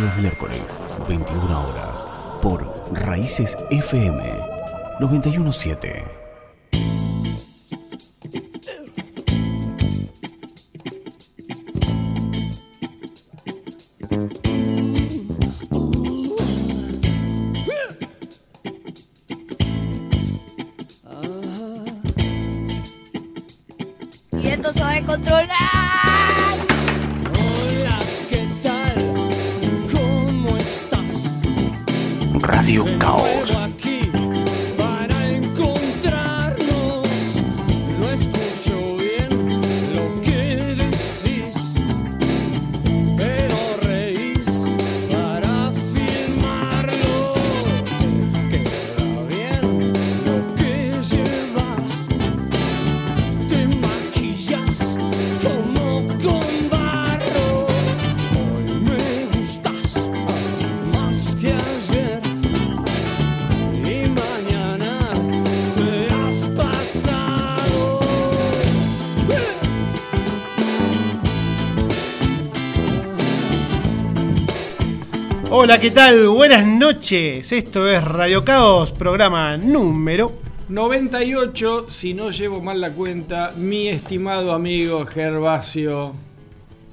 Los miércoles, 21 horas. Por Raíces FM 917. Hola, ¿qué tal? Buenas noches. Esto es Radio Caos, programa número. 98, si no llevo mal la cuenta, mi estimado amigo Gervasio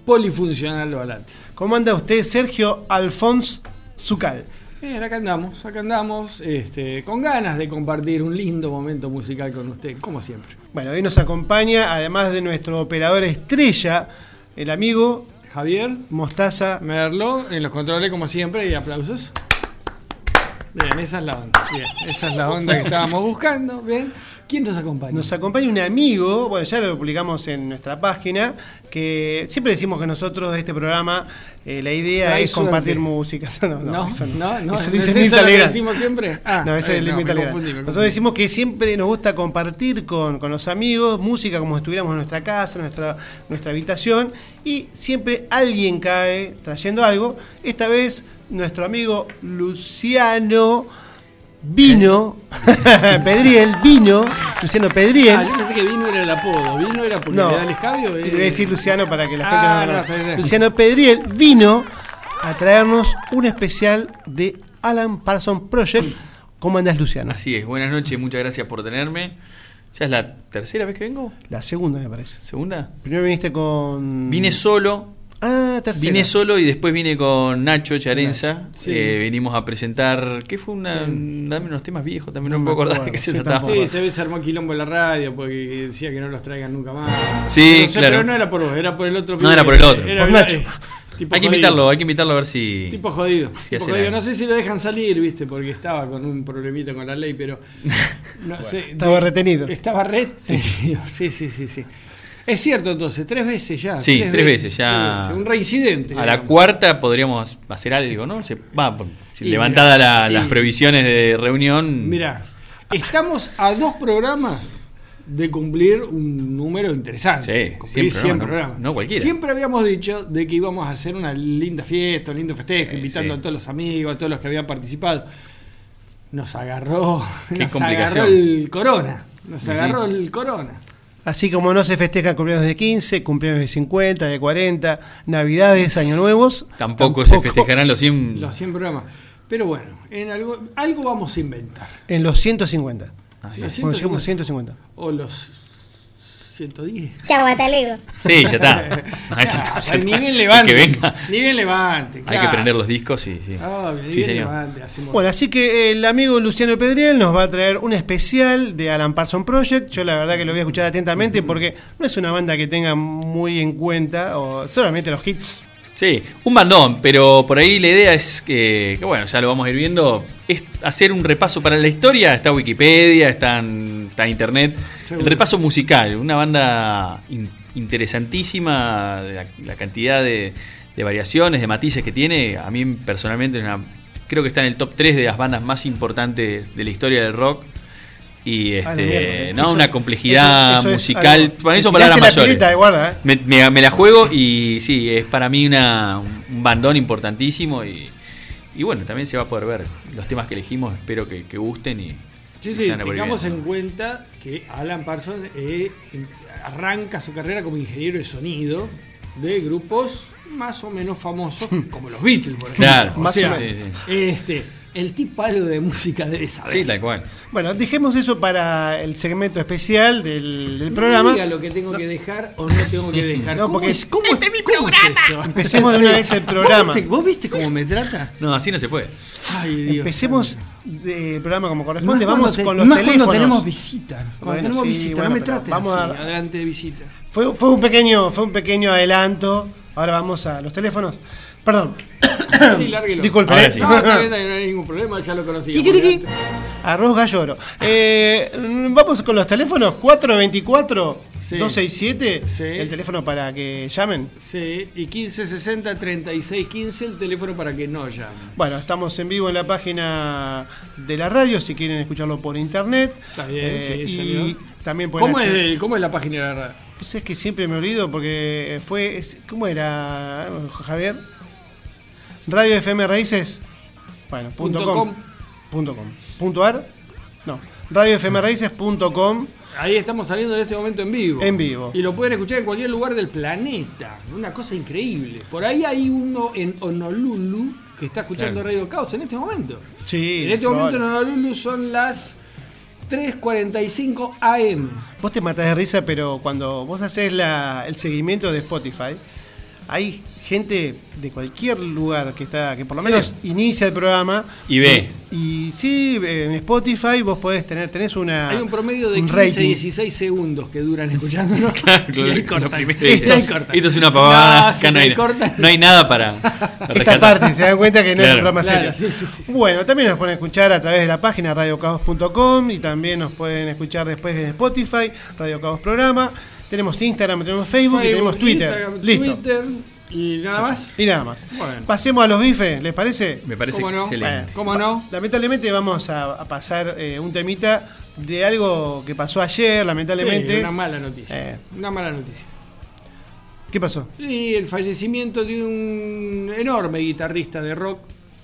Polifuncional Balate. ¿Cómo anda usted, Sergio Alfons Zucal? Bien, acá andamos, acá andamos, este, con ganas de compartir un lindo momento musical con usted, como siempre. Bueno, hoy nos acompaña, además de nuestro operador estrella, el amigo Javier, Mostaza. Merlo, en los controles como siempre, y aplausos. Bien, esa es la onda, bien, esa es la onda que estábamos buscando, bien. ¿Quién nos acompaña? Nos acompaña un amigo, bueno, ya lo publicamos en nuestra página, que siempre decimos que nosotros de este programa eh, la idea Trae es compartir música. No, no, no, eso no, no, Eso ¿no dice es eso lo decimos siempre? Ah, no, ese eh, es el me Nosotros decimos que siempre nos gusta compartir con, con los amigos música como si estuviéramos en nuestra casa, nuestra, nuestra habitación, y siempre alguien cae trayendo algo. Esta vez nuestro amigo Luciano vino, Pedriel vino, Luciano Pedriel. Ah, yo pensé que vino era el apodo. Vino era porque No, le da el escabio. le voy a decir Luciano para que la gente Ah, no, no, está bien. Luciano Pedriel vino a traernos un especial de Alan Parsons Project. ¿Cómo andás, Luciano? Así es, buenas noches, muchas gracias por tenerme. ¿Ya es la tercera vez que vengo? La segunda, me parece. ¿Segunda? Primero viniste con. Vine solo, Ah, tercera. vine solo y después vine con Nacho Charenza. Sí. Eh, venimos a presentar, ¿qué fue? Una, Dame unos temas viejos, también no, No me acordar de qué se acuerdo, trataba. Sí, se ve se armó quilombo en la radio porque decía que no los traigan nunca más. Sí, sé, claro. Pero no era por vos, era por el otro. No, era por el otro, era- por era- Nacho. eh, tipo Hay que jodido. invitarlo, hay que invitarlo a ver si... Tipo jodido. Si tipo jodido. No sé si lo dejan salir, viste, porque estaba con un problemita con la ley, pero. No sé. Estaba retenido. Estaba retenido. Sí, sí, sí, sí. Es cierto, entonces, tres veces ya. Sí, tres veces, ya. tres veces, Un reincidente. A la cuarta podríamos hacer algo, ¿no? Se, va, Y levantada mirá, la- y- las previsiones de reunión. Mirá, estamos a dos programas de cumplir un número interesante. Sí, Cumplir 100 100 programas, no- no cualquiera. Siempre habíamos dicho de que íbamos a hacer una linda fiesta, un lindo festejo, invitando sí. a todos los amigos, a todos los que habían participado. Nos agarró, Qué nos complicación. agarró el corona. Nos agarró el corona. Así como no se festejan cumpleaños de 15, cumpleaños de 50, de 40, Navidades, Año Nuevos. Tampoco, se festejarán los 100. Los 100 programas. Pero bueno, en algo, algo vamos a inventar. En los 150. Así Los es. Cuando lleguemos a 150. 150. O los 110. Chau. Sí, ya está. A esa- ya ni bien levante. Que venga. Ni bien levante. Hay que prender los discos y sí. Sí, bien señor. levante, hacemos- Bueno, así que el amigo Luciano Pedriel nos va a traer un especial de Alan Parsons Project. Yo la verdad que lo voy a escuchar atentamente porque no es una banda que tenga muy en cuenta o solamente los hits. Sí, un bandón, pero por ahí la idea es que, que, bueno, ya lo vamos a ir viendo, es hacer un repaso para la historia, está Wikipedia, está, en, está internet, Seguro. el repaso musical, una banda in- interesantísima, la, la cantidad de, de variaciones, de matices que tiene, a mí personalmente es una- creo que está en el top 3 de las bandas más importantes de la historia del rock. Y Ah, este, mierda. no, Eso- una complejidad eso- eso es musical. algo. Para mí son palabras mayores. eh, guarda, eh. Me, me- me la juego y sí, es para mí una, un bandón importantísimo. Y, y bueno, también se va a poder ver los temas que elegimos. Espero que, que gusten y. Sí, y sí, tengamos en cuenta que Alan Parsons eh, arranca su carrera como ingeniero de sonido de grupos más o menos famosos, como los Beatles, por ejemplo. Claro, o más sea, o menos. este, el tipo algo de música debe saber. Sí, tal cual. Bueno, dejemos eso para el segmento especial del, del No programa. diga lo que tengo que dejar o no tengo que dejar. No, ¿Cómo porque es, cómo es- cómo es eso? Empecemos de una vez el programa. ¿Vos viste, vos viste cómo me trata? No, así no se puede. Ay, Dios. Empecemos el programa como corresponde. Vamos te- con los más teléfonos. cuando tenemos visita. Cuando Bueno, tenemos sí, visita, bueno, no me trates vamos así, a- adelante de visita. Fue, fue un pequeño, fue un pequeño adelanto. Ahora vamos a los teléfonos. Perdón. Sí, lárguelo. Disculpen. Ahora ¿eh? sí. No, está bien, no hay ningún problema, ya lo. Kikiriki. Arroz galloro. Eh, vamos con los teléfonos 424-267. Sí. El teléfono para que llamen. Sí, y 1560 3615 el teléfono para que no llamen. Bueno, estamos en vivo en la página de la radio si quieren escucharlo por internet. Eh, Está bien, sí, y salió. también pueden ¿Cómo es, acceder- ¿Cómo es la página de la radio? Pues es que siempre me olvido porque fue. es- ¿Cómo era, Javier? Radio FM Raíces. Bueno, punto, Punto com. com. Punto com. Punto ar. No. RadioFMRaíces.com. Ahí estamos saliendo en este momento en vivo. En vivo. Y lo pueden escuchar en cualquier lugar del planeta. Una cosa increíble. Por ahí hay uno en Honolulu que está escuchando Claro. Radio Caos en este momento. Sí. en este momento en. Honolulu son las 3.45 AM. Vos te matás de risa, pero cuando vos haces la- el seguimiento de Spotify, hay gente de cualquier lugar que está, que por lo Sí. menos inicia el programa. Y ve. Y, sí, en Spotify vos podés tener, tenés una. Hay un promedio de un 15 rating. 16 segundos que duran escuchándonos. Claro, claro. Y ahí Esto, es una pavada. No, Acá hay, cortan. no hay nada para, Esta parte, se dan cuenta que no es un programa Claro, serio. sí, sí, sí. Bueno, también nos pueden escuchar a través de la página radiocaos.com y también nos pueden escuchar después en Spotify, Radio Caos Programa. Tenemos Instagram, tenemos Facebook, y tenemos Twitter. Instagram, Listo. Twitter y nada más. Y nada más. Bueno. Pasemos a los bifes, ¿les parece? Me parece ¿Cómo no? excelente. Bueno, ¿Cómo no? Lamentablemente vamos a, a pasar eh, un temita de algo que pasó ayer, lamentablemente. Sí, una mala noticia. Eh. Una mala noticia. ¿Qué pasó? Y el fallecimiento de un enorme guitarrista de rock,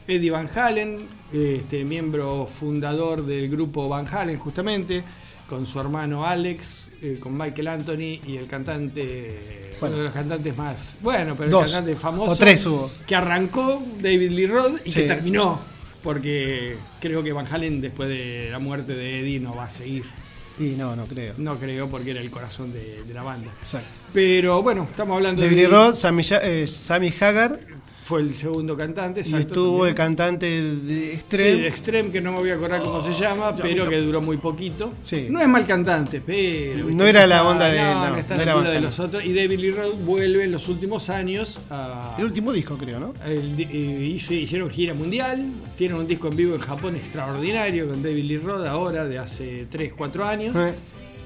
Eddie Van Halen, este, miembro fundador del grupo Van Halen, justamente, con su hermano Alex, eh, con Michael Anthony y el cantante, Bueno. uno de los cantantes más, bueno, pero Dos. el cantante famoso. O tres hubo. Que arrancó David Lee Roth y Sí. que terminó. Porque creo que Van Halen, después de la muerte de Eddie, no va a seguir. Y no, no creo. No creo, porque era el corazón de, de la banda. Exacto. Pero bueno, estamos hablando David de. Lee Roth, Sammy, eh, Sammy Hagar Fue el segundo cantante. y estuvo el cantante de Sí, Extreme. Extreme, que no me voy a acordar cómo se llama, pero que duró muy poquito. Sí. No es mal cantante, pero. No era la onda de- No, no, está no era de los otros. Y David Lee Roth vuelve en los últimos años a. El último disco, creo, ¿no? el eh, hicieron gira mundial, tienen un disco en vivo en Japón extraordinario con David Lee Roth ahora de hace 3, 4 años. Eh.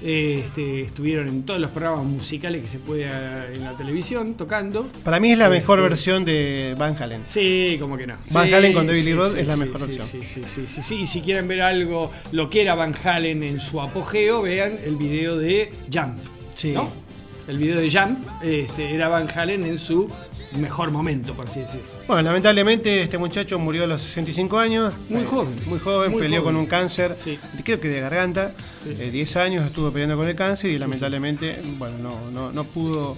Este, estuvieron en todos los programas musicales que se puede eh, en la televisión tocando. Para mí es la mejor Este- versión de Van Halen. Sí, como que no. Van Sí, Halen con David sí, Lee Roth sí, es la mejor versión. Sí, sí, sí, sí, sí. Y si quieren ver algo, lo que era Van Halen en su apogeo, vean el video de Jump. Sí. ¿no? El video de Jump este, era Van Halen en su mejor momento, por así decirlo. Bueno, lamentablemente este muchacho murió a los 65 años. Muy Eh, joven. Muy joven, Muy peleó joven. con un cáncer, Sí. creo que de garganta. Sí. Eh, 10 años estuvo peleando con el cáncer y lamentablemente, bueno, no, no, no pudo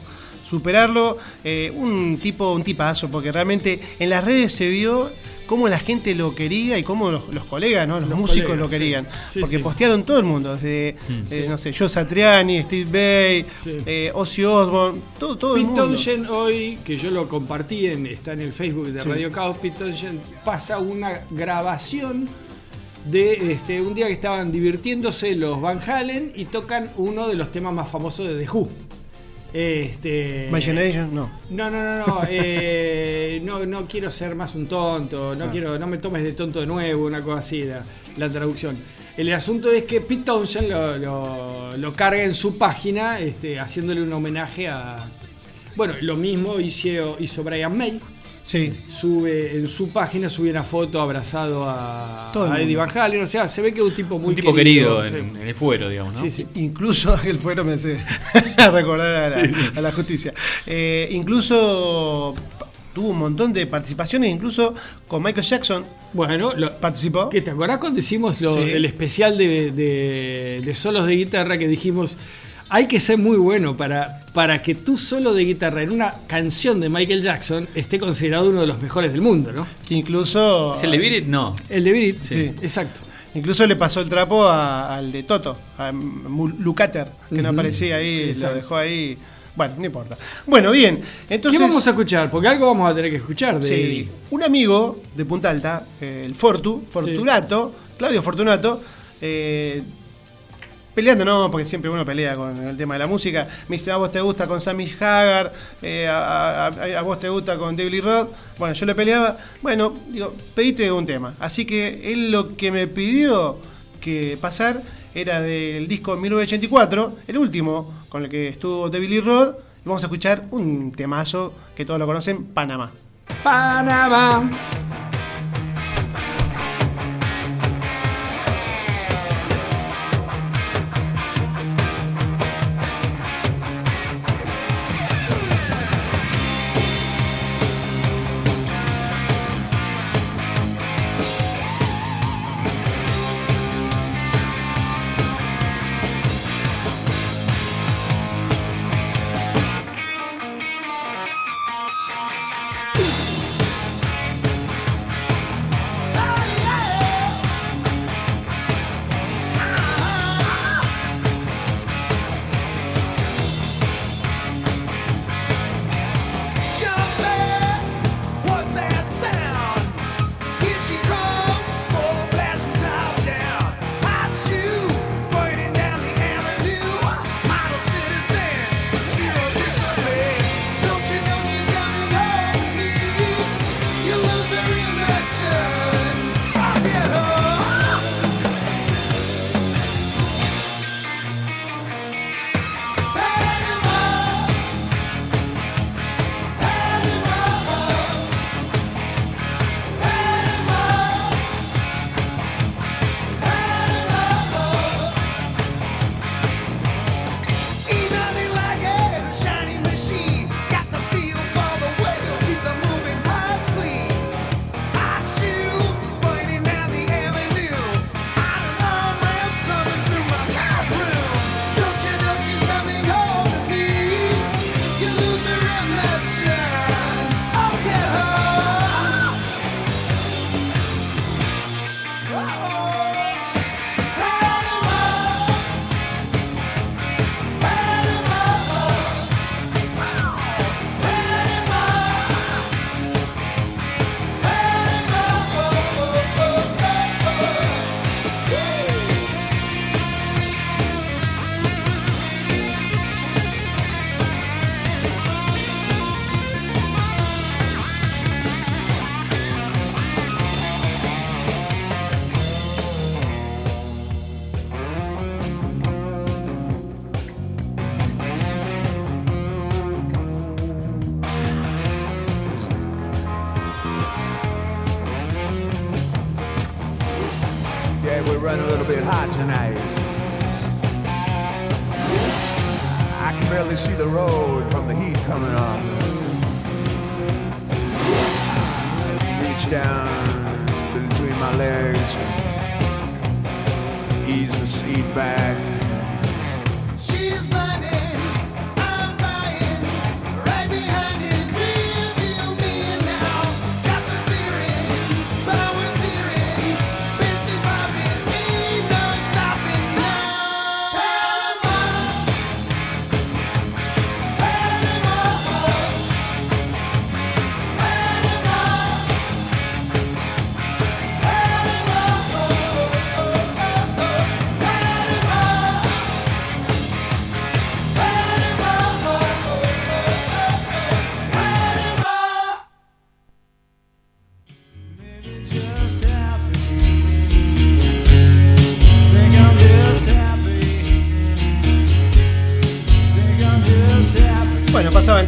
superarlo. Eh, un tipo, un tipazo, porque realmente en las redes se vio cómo la gente lo quería y cómo los, los colegas, ¿no? los, Los músicos colegas, lo querían. sí. Sí, porque sí. postearon todo el mundo, desde, eh, no sé, Joe Satriani, Steve Bay, eh, Ozzy Osbourne, todo, todo el mundo. Townshend hoy, que yo lo compartí, en, está en el Facebook de. Radio Caos, Pete Townshend pasa una grabación de este, un día que estaban divirtiéndose los Van Halen y tocan uno de los temas más famosos de The Who. Este, My Generation, no. No, no, no, no, eh, no, no quiero ser más un tonto, no Ah. quiero, no me tomes de tonto de nuevo, una cosa así, la, la traducción. El asunto es que Pete Townshend lo, lo- lo carga en su página, este, haciéndole un homenaje a. Bueno, lo mismo hizo, hizo Brian May. Sí. sube en su página sube una foto abrazado a, Todo el a Eddie. Van Halen. O sea, se ve que es un tipo muy un tipo querido, en, en el fuero, digamos, ¿no? Sí, sí. Incluso el fuero me hace recordar a la, a la justicia. Eh, incluso tuvo un montón de participaciones, incluso con Michael Jackson Bueno, lo- participó. ¿qué te acordás cuando hicimos lo- Sí. el especial de, de- de solos de guitarra que dijimos hay que ser muy bueno para, para que tu solo de guitarra en una canción de Michael Jackson esté considerado uno de los mejores del mundo, ¿no? Que incluso. ¿Es el de Beat It? No. El de Beat It, Sí. exacto. Incluso le pasó el trapo a- al de Toto, a Lucater, que no aparecía ahí, Exacto. lo dejó ahí. Bueno, no importa. Bueno, bien. Entonces, ¿Qué vamos a escuchar? Porque algo vamos a tener que escuchar de Sí, un amigo de Punta Alta, eh, el Fortu, Fortunato, Claudio Fortunato, eh, peleando, no, porque siempre uno pelea con el tema de la música. Me dice, a vos te gusta con Sammy Hagar, eh, a, vos te gusta con David Lee Roth. Bueno, yo le peleaba. Bueno, digo, pedite un tema. Así que él lo que me pidió que pasar era del disco 1984, el último con el que estuvo David Lee Roth. Y vamos a escuchar un temazo que todos lo conocen, Panamá. Panamá.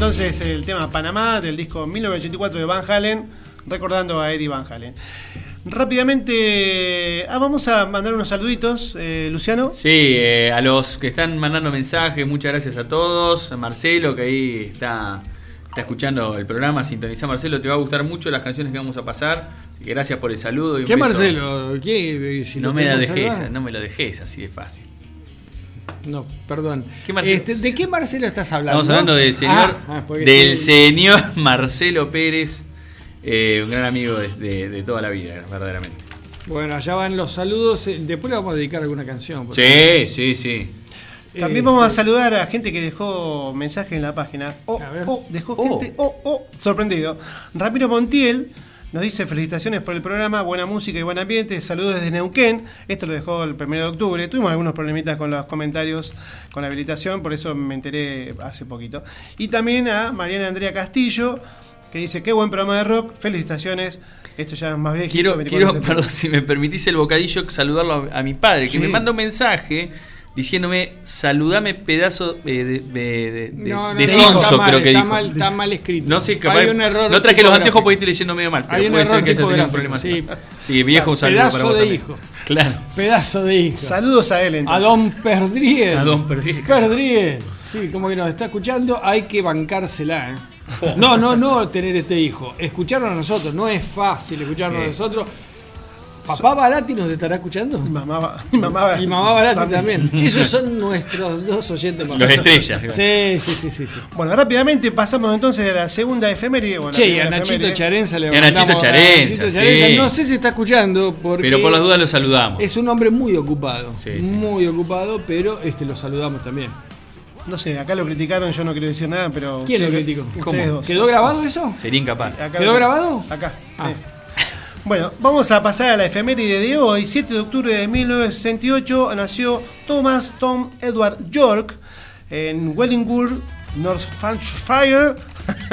Entonces el tema Panamá del disco 1984 de Van Halen, recordando a Eddie Van Halen. Rápidamente, ah, vamos a mandar unos saluditos, eh, Luciano. Sí, eh, a los que están mandando mensajes, muchas gracias a todos. A Marcelo, que ahí está, está escuchando el programa, sintoniza Marcelo, te va a gustar mucho las canciones que vamos a pasar. Gracias por el saludo. Y ¿Qué. Marcelo? ¿Qué? Si no me la dejes, no me lo dejes así de fácil. No, perdón. ¿Qué Marcelo? Este, ¿De qué Marcelo estás hablando? Estamos hablando del señor, Ah, ah, porque del sí. señor Marcelo Pérez, eh, un gran amigo de, de- de toda la vida, verdaderamente. Bueno, allá van los saludos. eh, Después le vamos a dedicar alguna canción. Sí, sí, sí. También vamos a saludar a gente que dejó mensaje en la página. Oh, oh, dejó gente. Oh, oh, sorprendido. Ramiro Montiel nos dice felicitaciones por el programa, buena música y buen ambiente. Saludos desde Neuquén. Esto lo dejó el 1 de octubre. Tuvimos algunos problemitas con los comentarios, con la habilitación, por eso me enteré hace poquito. Y también a Mariana Andrea Castillo, que dice: Qué buen programa de rock. Felicitaciones. Esto ya es más viejito. Quiero, 24 quiero perdón, si me permitís el bocadillo, saludarlo a, a mi padre, que Sí. me manda un mensaje diciéndome, saludame pedazo de, de, de- de- No, no, de no, sonso, está mal, creo que está dijo. Mal, está mal escrito. No sé, capaz, Hay un error no traje los anteojos porque estoy leyendo medio mal, pero Hay un puede ser error que haya tenido un problema. sí. Sí, viejo, un saludo Pedazo para vos de también. hijo. Claro. Pedazo de hijo. Saludos a él entonces. A Don Perdriel. A Don Perdriel. Perdriel. Sí, como que nos está escuchando, hay que bancársela. ¿eh? No, no, no tener este hijo. Escucharnos a nosotros. No es fácil escucharnos a nosotros. ¿Papá Balati nos estará escuchando? Mi mamá, mi mamá, Y mamá Balati también. Esos son nuestros dos oyentes más. Los estrellas. Sí, sí, sí, sí. sí. Bueno, rápidamente pasamos entonces a la segunda efeméride. Bueno, Che, y a Nachito. Charenza le Y a Nachito Charenza, Nachito Charenza. sí. No sé si está escuchando porque Pero por las dudas lo saludamos. es un hombre muy ocupado. Sí, sí. Muy ocupado, pero este lo saludamos también. No sé, acá lo criticaron, yo no quiero decir nada, pero. ¿Quién lo criticó? Ustedes ¿Cómo? dos. ¿Quedó grabado eso? Sería incapaz. ¿Quedó lo- grabado? Acá. Ah. Bueno, vamos a pasar a la efeméride de hoy. 7 de octubre de 1968 nació Thomas Tom Edward York en Wellingwood, Northamptonshire,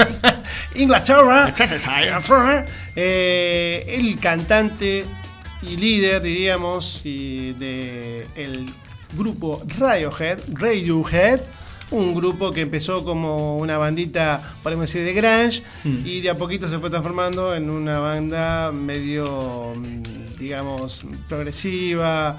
Inglaterra. Eh, el cantante y líder, diríamos, y de el grupo Radiohead, Radiohead, un grupo que empezó como una bandita, podemos decir, de grunge, y de a poquito se fue transformando en una banda medio, mm, digamos, progresiva,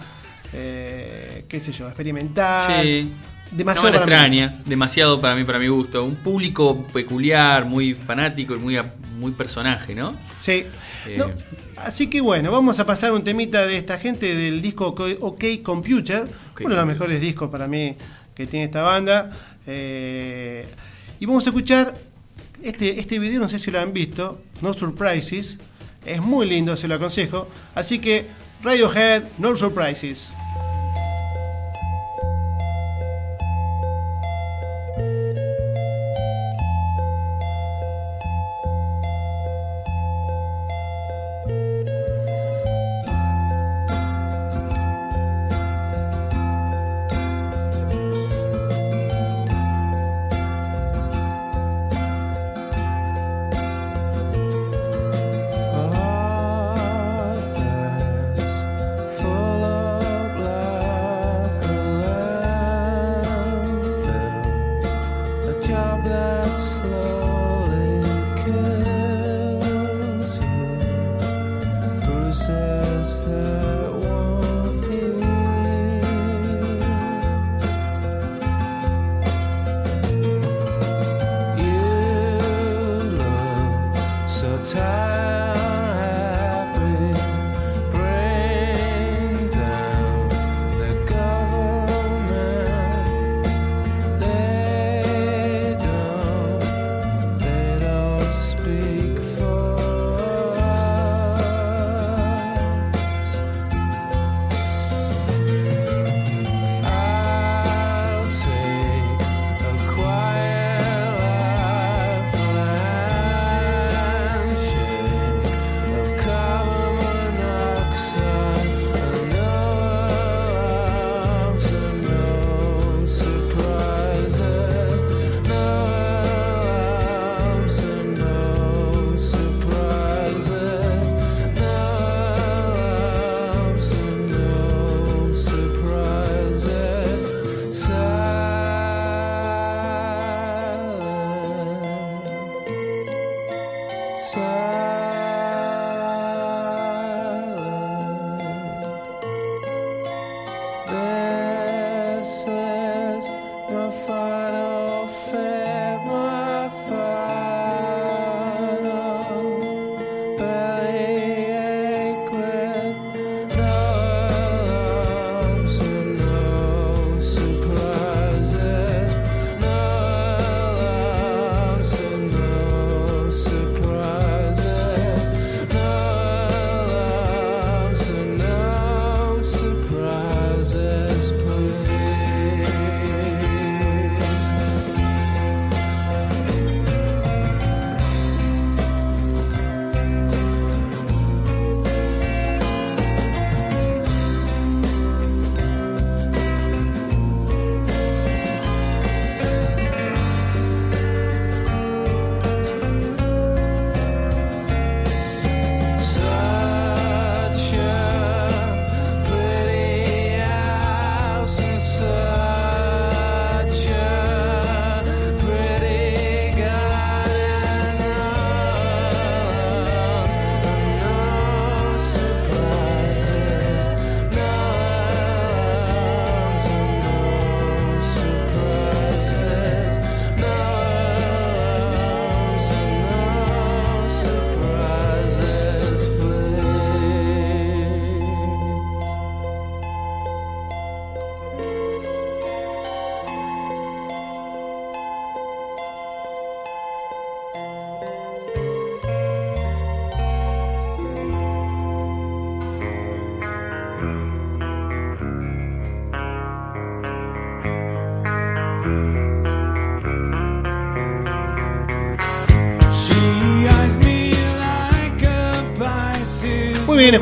eh, qué sé yo, experimental. Sí. Demasiado mí. extraña, demasiado para mí, para mi gusto. Un público peculiar, muy fanático y muy, muy personaje, ¿no? Sí. Eh, No, así que bueno, vamos a pasar un temita de esta gente del disco Co- OK Computer, uno de los mejores discos para mí que tiene esta banda. Eh, y vamos a escuchar este, este video, no sé si lo han visto, No Surprises. Es muy lindo, se lo aconsejo. Así que Radiohead, No Surprises.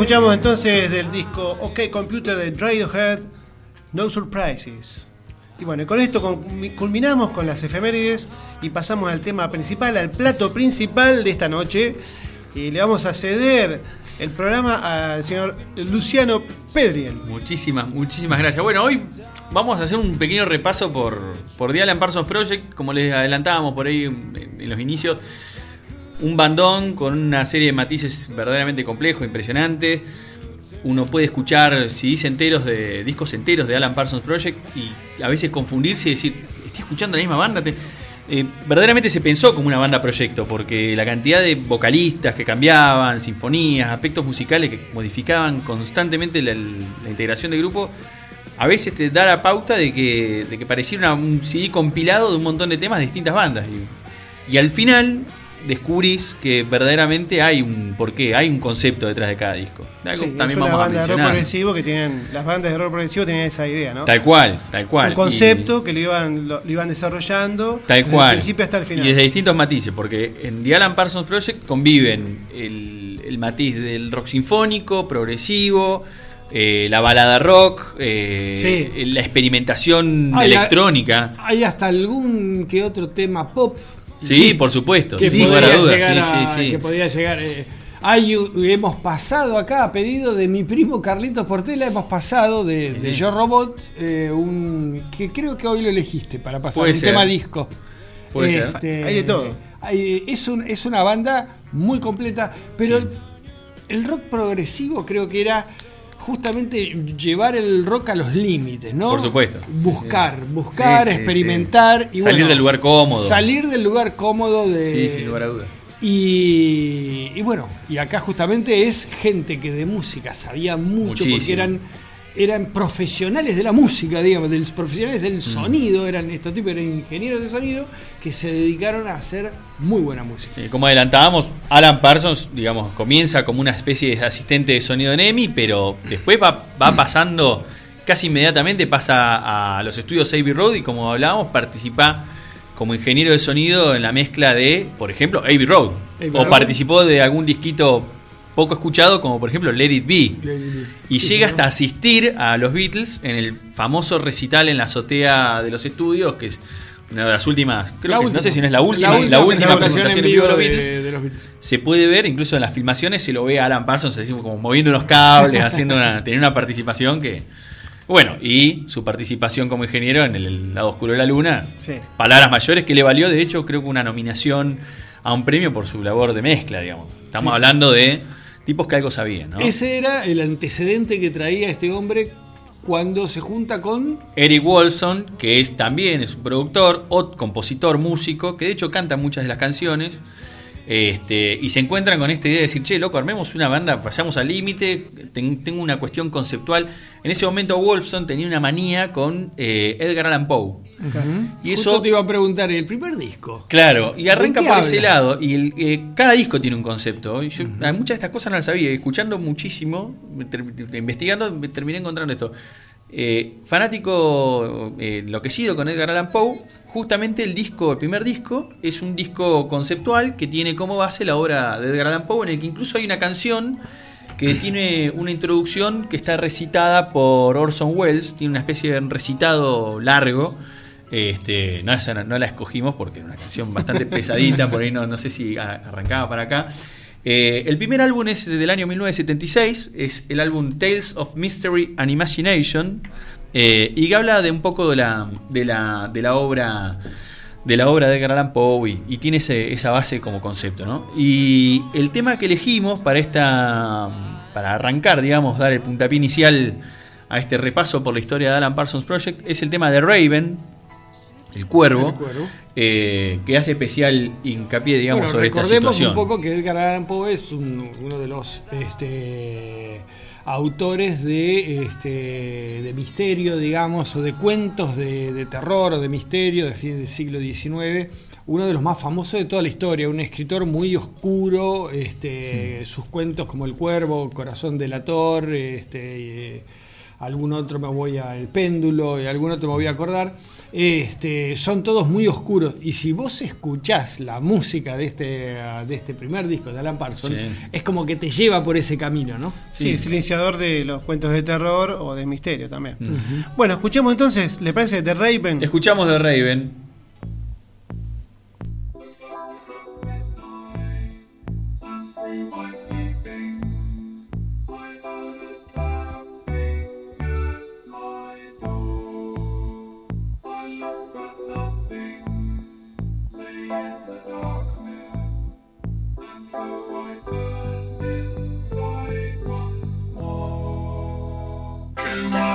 Escuchamos entonces del disco OK Computer de Radiohead, No Surprises. Y bueno, con esto culminamos con las efemérides y pasamos al tema principal, al plato principal de esta noche. Y le vamos a ceder el programa al señor Luciano Pedriel. Muchísimas, muchísimas gracias. Bueno, hoy vamos a hacer un pequeño repaso por, por The Project, como les adelantábamos por ahí en, en los inicios. Un bandón con una serie de matices verdaderamente complejos, impresionantes. Uno puede escuchar CDs enteros de discos enteros de Alan Parsons Project y a veces confundirse y decir, estoy escuchando la misma banda. Eh, verdaderamente se pensó como una banda proyecto, porque la cantidad de vocalistas que cambiaban, sinfonías, aspectos musicales que modificaban constantemente la, integración del grupo, a veces te da la pauta de que, de que pareciera un CD compilado de un montón de temas de distintas bandas. Y al final descubrís que verdaderamente hay un porqué, hay un concepto detrás de cada disco. Algo Sí, también vamos a banda de rock mencionar. progresivo que tienen, las bandas de rock progresivo tenían esa idea, ¿no? Tal cual, tal cual. Un concepto que lo iban, lo, lo iban desarrollando Tal desde cual. el principio hasta el final. Y desde distintos matices, porque en The Alan Parsons Project conviven el, el matiz del rock sinfónico, progresivo, eh, la balada rock, eh, Sí. la experimentación Hay a- electrónica. Hay hasta algún que otro tema pop. Sí, por supuesto, Que sin lugar a podría dudas. llegar Sí, a- sí, sí. que podría llegar. eh, hay hemos pasado acá a pedido de mi primo Carlitos Portela, hemos pasado de, de. Yo Robot, eh, un que creo que hoy lo elegiste para pasar Puede un ser. tema disco. Puede ser. Hay de todo. hay- es, un- es una banda muy completa, pero Sí. el rock progresivo creo que era justamente llevar el rock a los límites, ¿no? Por supuesto. Buscar, buscar, Sí, sí, experimentar sí. y Salir bueno, del lugar cómodo. Salir del lugar cómodo de Sí, sin lugar a dudas. y, y bueno, y acá justamente es gente que de música sabía mucho Muchísimo. porque eran eran profesionales de la música, digamos, de los profesionales Mm. del sonido, eran estos tipos eran ingenieros de sonido que se dedicaron a hacer muy buena música. Eh, Como adelantábamos, Alan Parsons, digamos, comienza como una especie de asistente de sonido en EMI, pero después va, va pasando, casi inmediatamente pasa a los estudios Abbey Road y como hablábamos, participa como ingeniero de sonido en la mezcla de, por ejemplo, Abbey Road. Abbey o Road. participó de algún disquito poco escuchado, como por ejemplo Let It Be. Y Sí, llega señor. hasta asistir a los Beatles en el famoso recital en la azotea de los estudios, que es una de las últimas, creo La que última. no sé si no es la última, La la última última, presentación en vivo de los Beatles. de los Beatles. Se puede ver, incluso en las filmaciones se lo ve a Alan Parsons así como moviendo unos cables, haciendo una, teniendo una participación que. Bueno, y su participación como ingeniero en el, el lado oscuro de la luna. Sí. Palabras mayores que le valió, de hecho, creo que una nominación a un premio por su labor de mezcla, digamos. Estamos Sí, sí. hablando de tipos que algo sabían, ¿no? Ese era el antecedente que traía este hombre cuando se junta con Eric Wolfson, que es también es un productor, o compositor, músico, que de hecho canta muchas de las canciones. Este, y se encuentran con esta idea de decir, che, loco, armemos una banda, vayamos al límite, ten- tengo una cuestión conceptual. En ese momento Wolfson tenía una manía con eh, Edgar Allan Poe. Y Justo eso, te iba a preguntar el primer disco. claro, y arranca por habla? ese lado. Y el- eh, cada disco tiene un concepto. Y yo, Muchas de estas cosas no las sabía. y Escuchando muchísimo, investigando, me terminé encontrando esto. Eh, fanático eh, enloquecido con Edgar Allan Poe, justamente el disco, el primer disco, es un disco conceptual que tiene como base la obra de Edgar Allan Poe, en el que incluso hay una canción que tiene una introducción que está recitada por Orson Welles, tiene una especie de recitado largo. Este, no, esa no, no la escogimos porque era una canción bastante pesadita, por ahí no, no sé si arrancaba para acá. Eh, el primer álbum es del año 1976, es el álbum Tales of Mystery and Imagination, eh, y que habla de un poco de la, de la, de la obra de la obra de Edgar Allan Poe y, tiene esa base como concepto, ¿no? Y el tema que elegimos para esta para arrancar, digamos, dar el puntapié inicial a este repaso por la historia de Alan Parsons Project es el tema de Raven, el cuervo, El Cuervo. eh, que hace especial hincapié, digamos, bueno, sobre esta recordemos situación. un poco que Edgar Allan Poe es un- uno de los este, autores de, este, de misterio, digamos, o de cuentos de, de terror o de misterio de fin del siglo XIX. Uno de los más famosos de toda la historia, un escritor muy oscuro, este, sus cuentos como El Cuervo, Corazón delator, este, y, eh, algún otro me voy a El Péndulo y algún otro me voy a acordar. Este, son todos muy oscuros. Y si vos escuchás la música de este, de este primer disco de Alan Parsons, Sí. es como que te lleva por ese camino, ¿no? Sí, silenciador de los cuentos de terror o de misterio también. Bueno, escuchemos entonces, ¿le parece The Raven? Escuchamos de Raven. and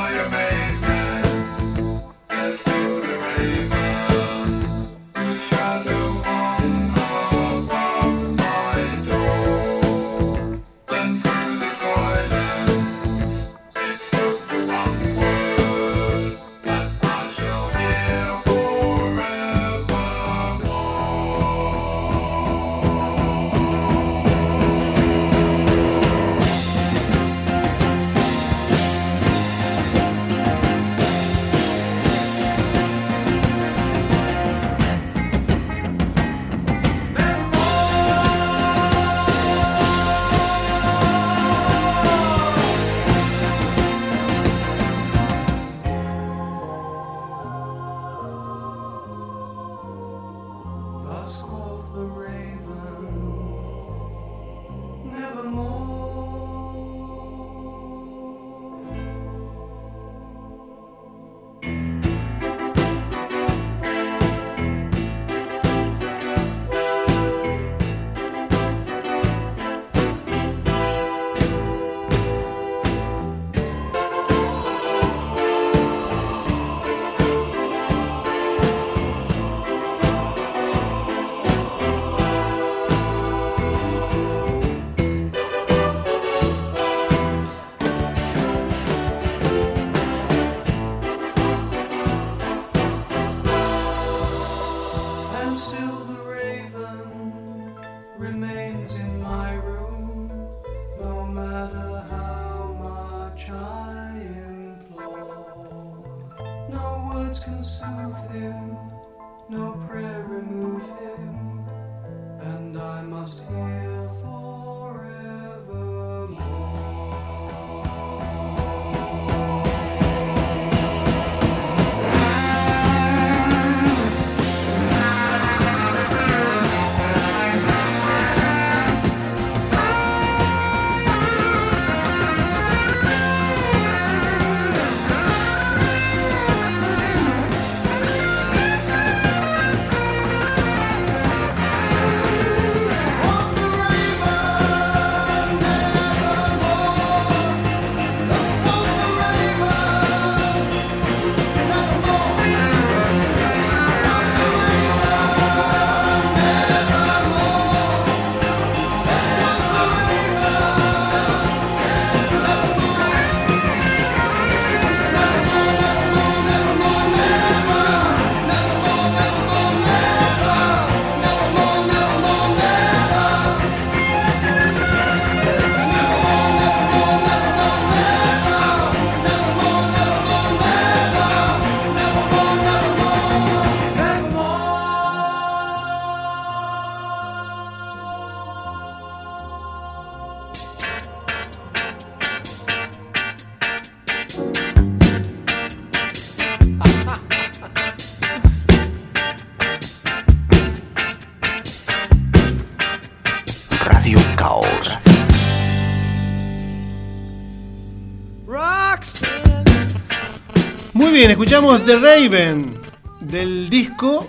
escuchamos The Raven del disco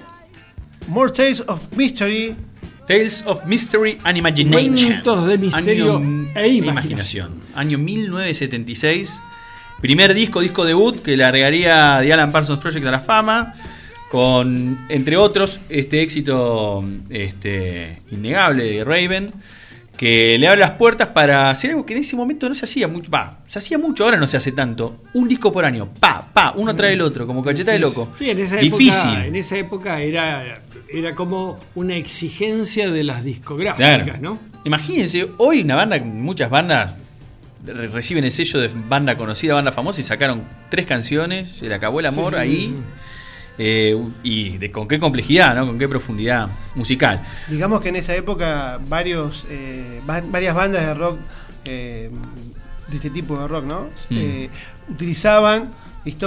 More Tales of Mystery. Tales of Mystery and Imagination. Cuentos de misterio Año- e imaginación. Año 1976. Primer disco, disco debut que le agregaría The Alan Parsons Project a la fama. Con, entre otros, este éxito este, innegable de Raven. Que le abre las puertas para hacer algo que en ese momento no se hacía mucho. Va, se hacía mucho, ahora no se hace tanto. Un disco por año. Pa, pa, uno trae el otro, como cacheta de loco. Sí, en esa Difícil. época, en esa época era, era como una exigencia de las discográficas, Claro. ¿no? Imagínense, hoy una banda, muchas bandas re- reciben el sello de banda conocida, banda famosa y sacaron tres canciones, se le acabó el amor Sí, sí, ahí. Eh, y de, con qué complejidad, ¿no? con qué profundidad musical. Digamos que en esa época varios, eh, va- varias bandas de rock, eh, de este tipo de rock, ¿no? Mm. Eh, utilizaban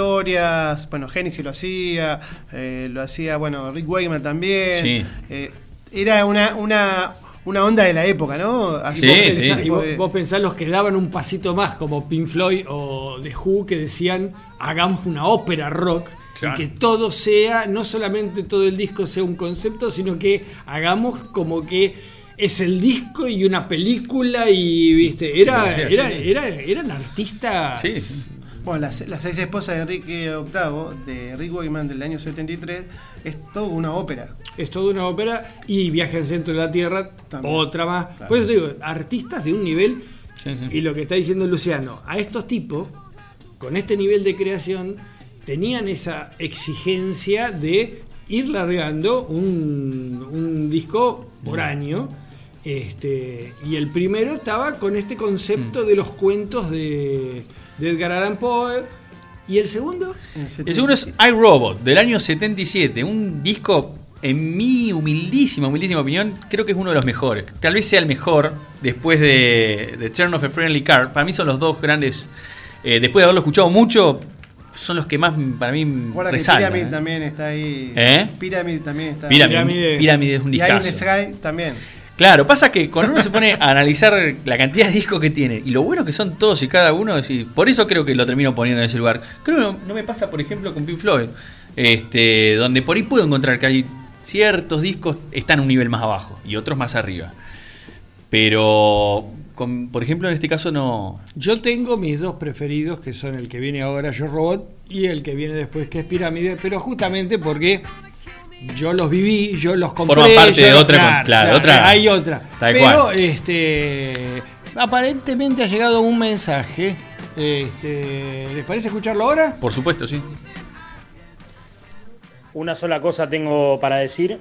historias, bueno, Genesis lo hacía, eh, lo hacía, bueno, Rick Wakeman también. Sí. Eh, era una, una, una onda de la época, ¿no? Así Sí, ese sí. Y vos, vos pensás los que daban un pasito más, como Pink Floyd o The Who, que decían, hagamos una ópera rock. Claro. Y que todo sea, no solamente todo el disco sea un concepto, sino que hagamos como que es el disco y una película y, viste, era, Sí, sí, era, sí. era- eran artistas... Sí. Bueno, las, las seis esposas de Enrique VIII, de Rick Wakeman del año 73, es todo una ópera. Es toda una ópera y Viaje al centro de la Tierra, También. otra más. Claro. Por eso te digo, artistas de un nivel, Sí, sí. y lo que está diciendo Luciano, a estos tipos, con este nivel de creación, tenían esa exigencia de ir largando un, un disco por año. Este, y el primero estaba con este concepto de los cuentos de, de Edgar Allan Poe. ¿Y el segundo? El segundo es iRobot, del año 77, un disco, en mi humildísima, humildísima opinión, creo que es uno de los mejores. Tal vez sea el mejor después de, de Turn of a Friendly Card. Para mí son los dos grandes, eh, después de haberlo escuchado mucho, son los que más para mí Guarda resaltan. Pyramid ¿eh? también está ahí. ¿Eh? Pyramid también está Pyramid, Pirámide. Pyramid es un Y discazo. Sky también. Claro, pasa que cuando uno se pone a analizar la cantidad de discos que tiene y lo bueno que son todos y cada uno, sí, por eso creo que lo termino poniendo en ese lugar. Creo que no, no me pasa, por ejemplo, con Pink Floyd, este, donde por ahí puedo encontrar que hay ciertos discos están un nivel más abajo y otros más arriba. Pero, con- por ejemplo, en este caso no. Yo tengo mis dos preferidos, que son el que viene ahora, Yo Robot, y el que viene después, que es Pirámide, pero justamente porque yo los viví, yo los compré. Forman parte de otra- claro, otra- Hay otra. tal pero, cual. este. Aparentemente ha llegado un mensaje. Este, ¿Les parece escucharlo ahora? Por supuesto, sí. Una sola cosa tengo para decir.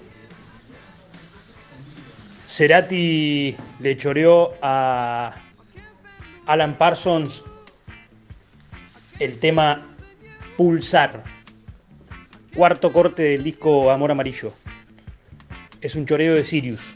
Cerati le choreó a Alan Parsons el tema Pulsar, cuarto corte del disco Amor Amarillo. Es un choreo de Sirius.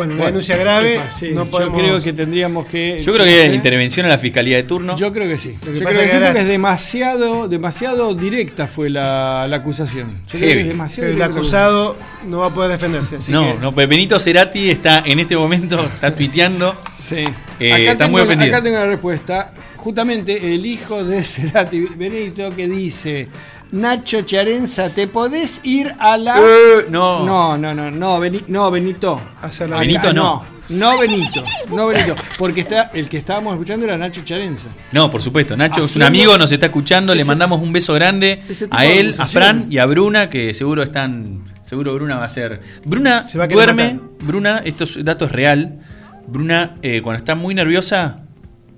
Bueno, una Bueno, denuncia grave. epa, sí, no podemos... Yo creo que tendríamos que. Yo creo que sé. intervención a la fiscalía de turno. Yo creo que sí. Lo que Yo pasa creo que que ahora- porque es demasiado, demasiado directa fue la, la acusación. Yo Sí, creo que es el demasiado El directa la acusado no va a poder defenderse. Así no, que no, pues Benito Cerati está en este momento, está tuiteando. Sí. Eh, acá, está tengo, muy ofendido. acá tengo la respuesta. Justamente el hijo de Cerati Benito que dice: Nacho Charenza, ¿te podés ir a la. Eh, no. No, no, no, no, Beni- no, Benito. Hacer la Benito no. No, Benito. No, Benito. Porque está, el que estábamos escuchando era Nacho Charenza. No, por supuesto. Nacho es un amigo, nos está escuchando. le mandamos un beso grande a él, a. Fran y a Bruna, que seguro están. Seguro Bruna va a ser. Bruna Se va a querer duerme. matar. Bruna, esto es dato es real. Bruna, eh, cuando está muy nerviosa,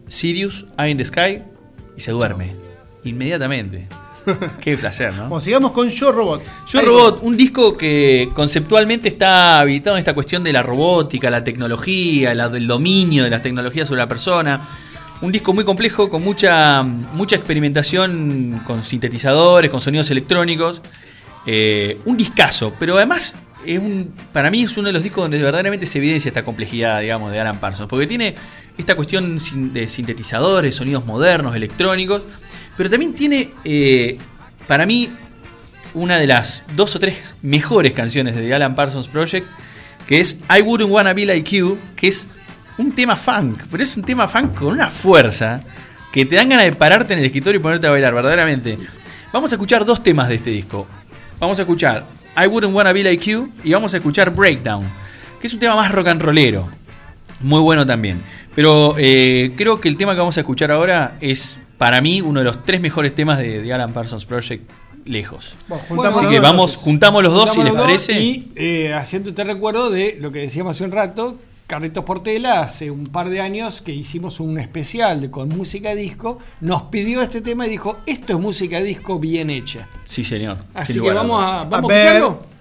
Sirius, Eye in the Sky, y se duerme. Inmediatamente. Qué placer, ¿no? bueno, sigamos con Yo Robot. Yo Ahí Robot, un disco que conceptualmente está habilitado en esta cuestión de la robótica, la tecnología, la- el dominio de las tecnologías sobre la persona. Un disco muy complejo, con mucha, mucha experimentación con sintetizadores, con sonidos electrónicos. Eh, un discazo, pero además es un, para mí es uno de los discos donde verdaderamente se evidencia esta complejidad, digamos, de Alan Parsons. Porque tiene esta cuestión de sintetizadores, sonidos modernos, electrónicos. Pero también tiene, eh, para mí, una de las dos o tres mejores canciones de The Alan Parsons Project, que es I Wouldn't Wanna Be Like You, que es un tema funk, pero es un tema funk con una fuerza que te dan ganas de pararte en el escritorio y ponerte a bailar, verdaderamente. Vamos a escuchar dos temas de este disco. Vamos a escuchar I Wouldn't Wanna Be Like You y vamos a escuchar Breakdown, que es un tema más rock and rollero. Muy bueno también. Pero eh, creo que el tema que vamos a escuchar ahora es, para mí, uno de los tres mejores temas de, de Alan Parsons Project lejos. Bueno, Bueno, juntamos Así que dos, vamos, juntamos los dos, si les parece. Y eh, haciéndote recuerdo de lo que decíamos hace un rato, Carlitos Portela, hace un par de años que hicimos un especial de, con música disco, nos pidió este tema y dijo, esto es música disco bien hecha. Sí, señor. Así que a vamos a, vamos A a, ver. escucharlo.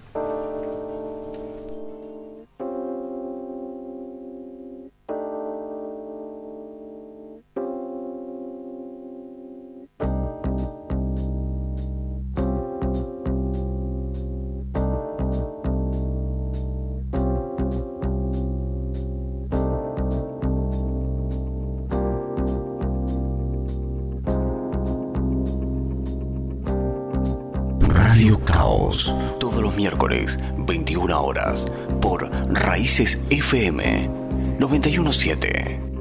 Todos los miércoles, 21 horas, por Raíces FM 917.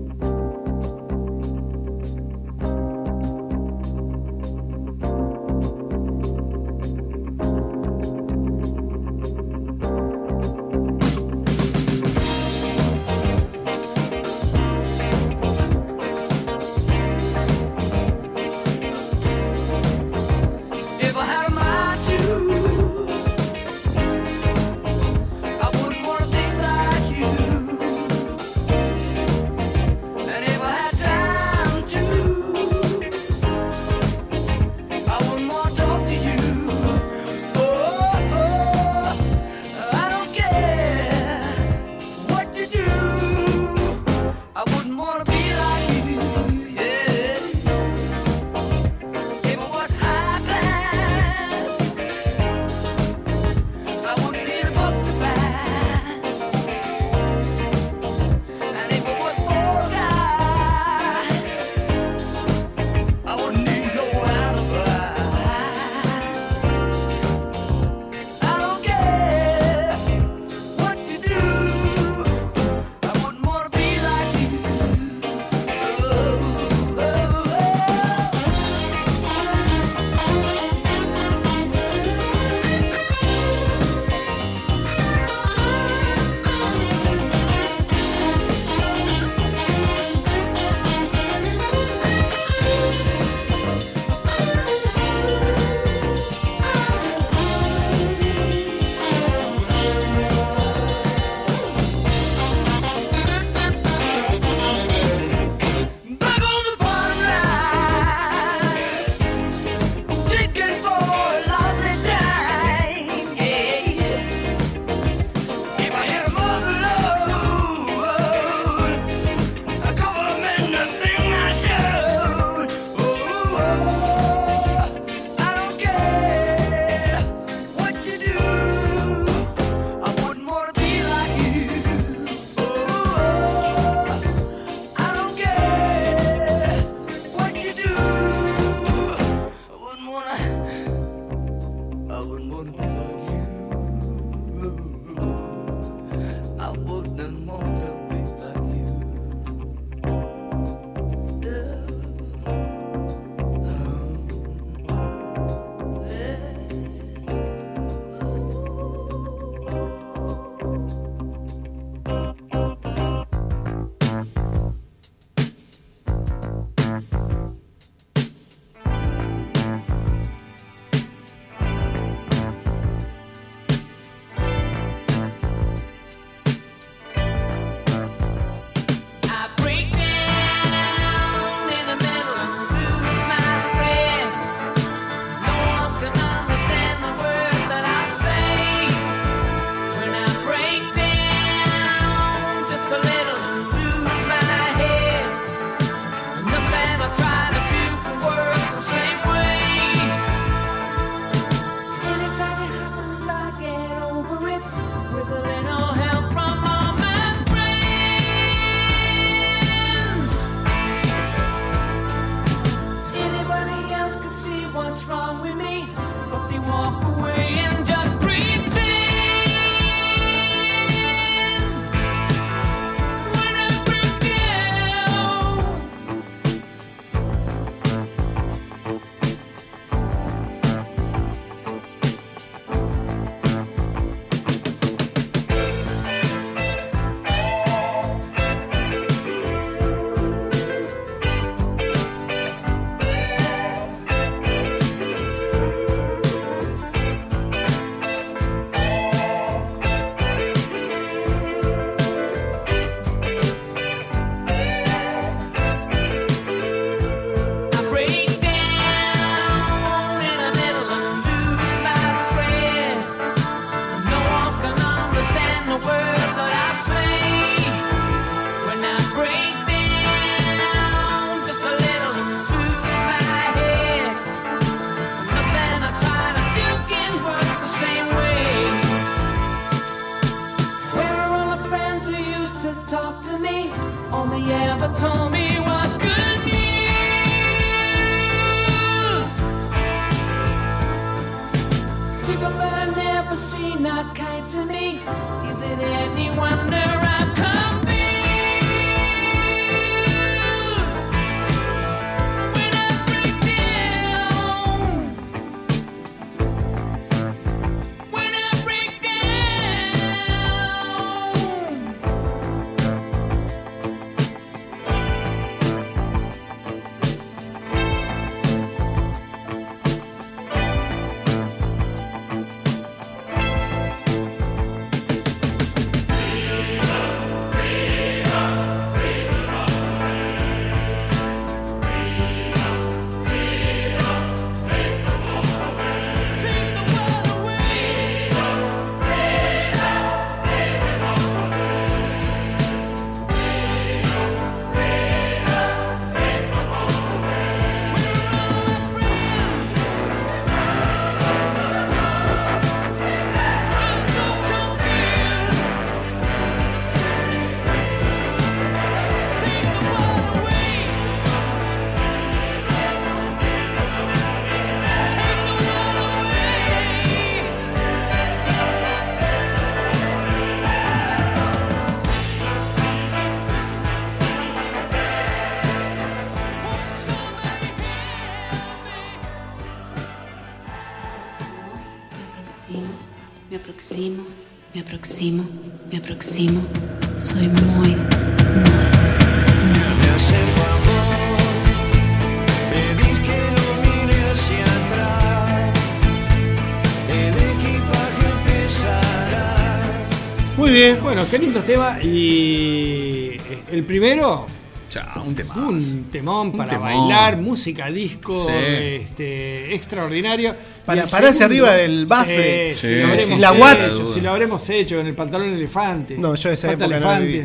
Qué lindo tema. Y el primero, Ya, un tema. un temón para temón. bailar, música disco, Sí. este, extraordinario. Para pararse segundo- arriba del bafle. Sí, Sí, si lo habremos la hecho, si lo habremos hecho con el pantalón elefante. No, yo esa época no elefante. viví.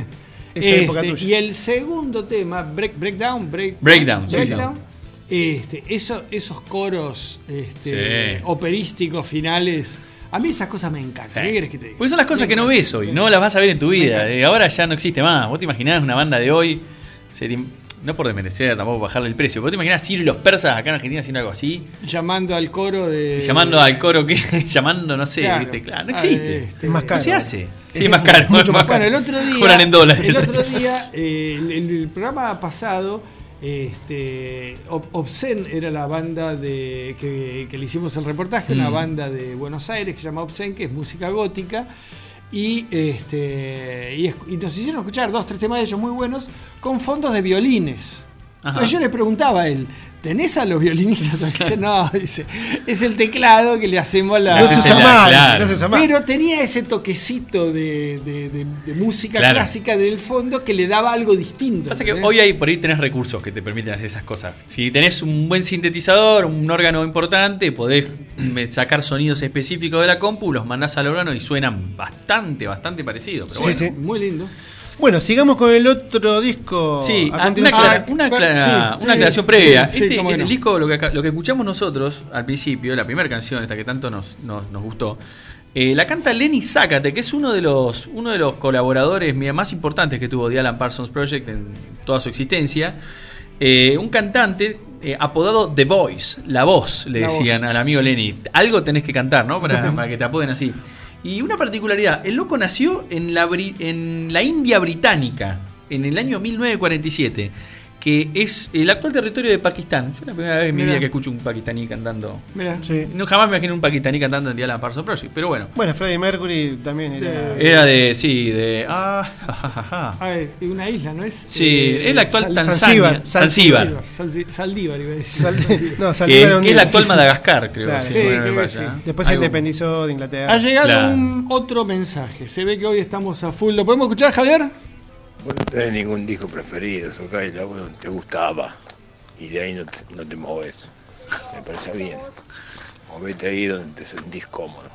Esa Este, época tuya. y el segundo tema, break, Breakdown, break, Breakdown, sí, Breakdown, este, eso- esos coros este, Sí. operísticos finales. A mí esas cosas me encantan. ¿Qué querés que te diga? Porque son las cosas Me que no ves hoy, no las vas a ver en tu vida. Eh, ahora ya no existe más. Vos te imaginás una banda de hoy, se te- no por desmerecer, tampoco bajarle el precio. Vos te imaginás Ciro y los persas acá en Argentina haciendo algo así, Llamando al coro de. llamando al coro que, llamando, no sé, Claro. no Ah, existe. este, Es más caro. No se hace. Sí, es más caro. mucho más Bueno, el otro día. Cobran en dólares. El otro día, eh, el, el programa pasado, este, Ob- Obscen era la banda de que, que le hicimos el reportaje, una Mm. banda de Buenos Aires que se llama Obscen, que es música gótica. Y, este, y, nos hicieron escuchar dos, tres temas de ellos muy buenos con fondos de violines. Ajá. Entonces yo le preguntaba a él, ¿tenés a los violinistas? Dice, no, dice, es el teclado que le hacemos la... No se usa mal, claro. no se usa mal. Pero tenía ese toquecito de, de- de- de música Claro. clásica del fondo que le daba algo distinto. Pasa que hoy hay por ahí tenés recursos que te permiten hacer esas cosas. Si tenés un buen sintetizador, un órgano importante, podés mm, sacar sonidos específicos de la compu, los mandás al órgano y suenan bastante, bastante parecidos. Pero Sí, bueno. sí. Muy lindo. Bueno, sigamos con el otro disco. Sí, a ah, una, continuación. aclara- una aclara- sí, una sí, aclaración sí, previa. este, el no. disco, lo que, lo que escuchamos nosotros al principio, la primera canción, esta que tanto nos, nos, nos gustó, eh, la canta Lenny Zácate, que es uno de los, uno de los colaboradores mira, más importantes que tuvo The Alan Parsons Project en toda su existencia. Eh, un cantante eh, apodado The Voice, la voz, le La decían voz. al amigo Lenny. Algo tenés que cantar, ¿no? Para, para que te apoden así. Y una particularidad, el loco nació en la, India británica, en el año 1947, que es el actual territorio de Pakistán. Fue la primera vez en mi vida que escucho un pakistaní cantando. Mira. Sí. No, jamás me imaginé un pakistaní cantando en The Alan Parsons Project, pero bueno. Bueno, Freddie Mercury también era. De- Era de, sí, de... Ah, ja, ja, ja, ja. Ah, es una isla, ¿no es? Sí, Eh, es la actual Sal- Tanzania. Zanzíbar, Zanzíbar. Sal- Saldívar, iba a decir. No, un que es la actual Madagascar, creo. Claro. si Sí, no me creo que falla. sí. Después se independizó de Inglaterra. Ha llegado Claro. un otro mensaje. Se ve que hoy estamos a full. ¿Lo podemos escuchar, Javier? Vos no tenés ningún disco preferido, Socaila, bueno, te gustaba. Y de ahí no te, no te moves. Me parece bien. Movete ahí donde te sentís cómodo.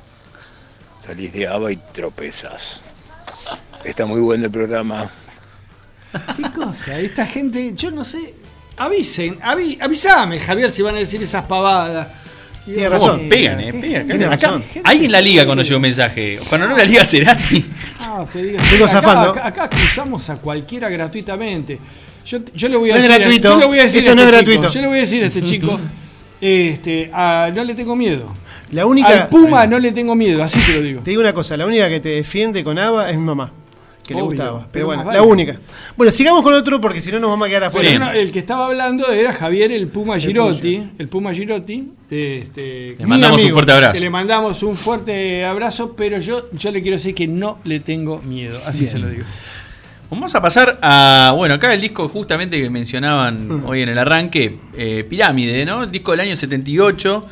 Salís de ABA y tropezás. Está muy bueno el programa. ¿Qué cosa? Esta gente, yo no sé. Avisen, avi- avísame, Javier, si van a decir esas pavadas. Tiene ¿Cómo razón. pegan, eh? Pegan. gente- Acá, alguien en la liga cuando llegó un mensaje. Cuando no la liga Cerati. Te digo, Sigo acá, zafando. acá- acá acusamos a cualquiera gratuitamente. Yo, yo le voy a No es decir, gratuito. yo le voy a decir Eso a no es chico, gratuito. yo le voy a decir a este chico, este, a- no le tengo miedo. La única. Al Puma no le tengo miedo, así te lo digo. Te digo una cosa, la única que te defiende con ABBA es mi mamá. Que le gustaba. pero Pero bueno, la única. Bueno, sigamos con otro porque si no nos vamos a quedar afuera. No, el que estaba hablando era Javier el Puma Girotti. El Puma Girotti. Este, Le mandamos un fuerte abrazo. Que le mandamos un fuerte abrazo, pero yo, yo le quiero decir que no le tengo miedo. Así Bien. se lo digo. Vamos a pasar a. Bueno, acá el disco justamente que mencionaban hoy en el arranque, eh, Pirámide, ¿no? El disco del año 78.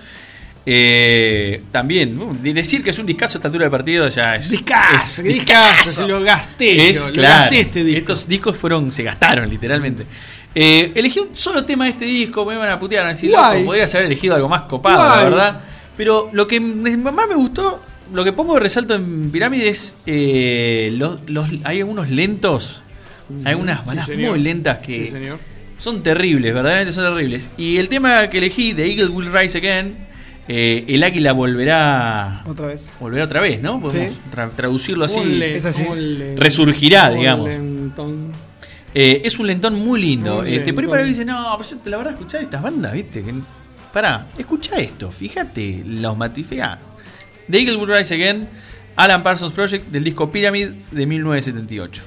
Eh, también, uh, de decir que es un discazo a esta altura del partido ya es. Discazo, es discazo, se lo gasté Es, yo, lo gasté este disco. Estos discos fueron, se gastaron literalmente. Eh, elegí un solo tema de este disco, me iban a putear, a decir, podrías haber elegido algo más copado, Guay. la verdad. Pero lo que más me gustó, lo que pongo de resalto en Pirámide es eh, los, los- hay algunos lentos, hay unas Sí, balas señor. muy lentas que Sí, señor. son terribles, verdaderamente son terribles. Y el tema que elegí, The Eagle Will Rise Again, eh, el águila volverá Otra vez. volverá otra vez, ¿no? Podemos Sí. tra- traducirlo así. Es así. Resurgirá, un digamos. lentón. Eh, es un lentón muy lindo. Este, por ahí lentón. para mí dice, no, pero yo te- la verdad escuchar estas bandas, viste. Que, pará, escucha esto, fíjate, los matifea. The Eagle Will Rise Again, Alan Parsons Project del disco Pyramid de 1978.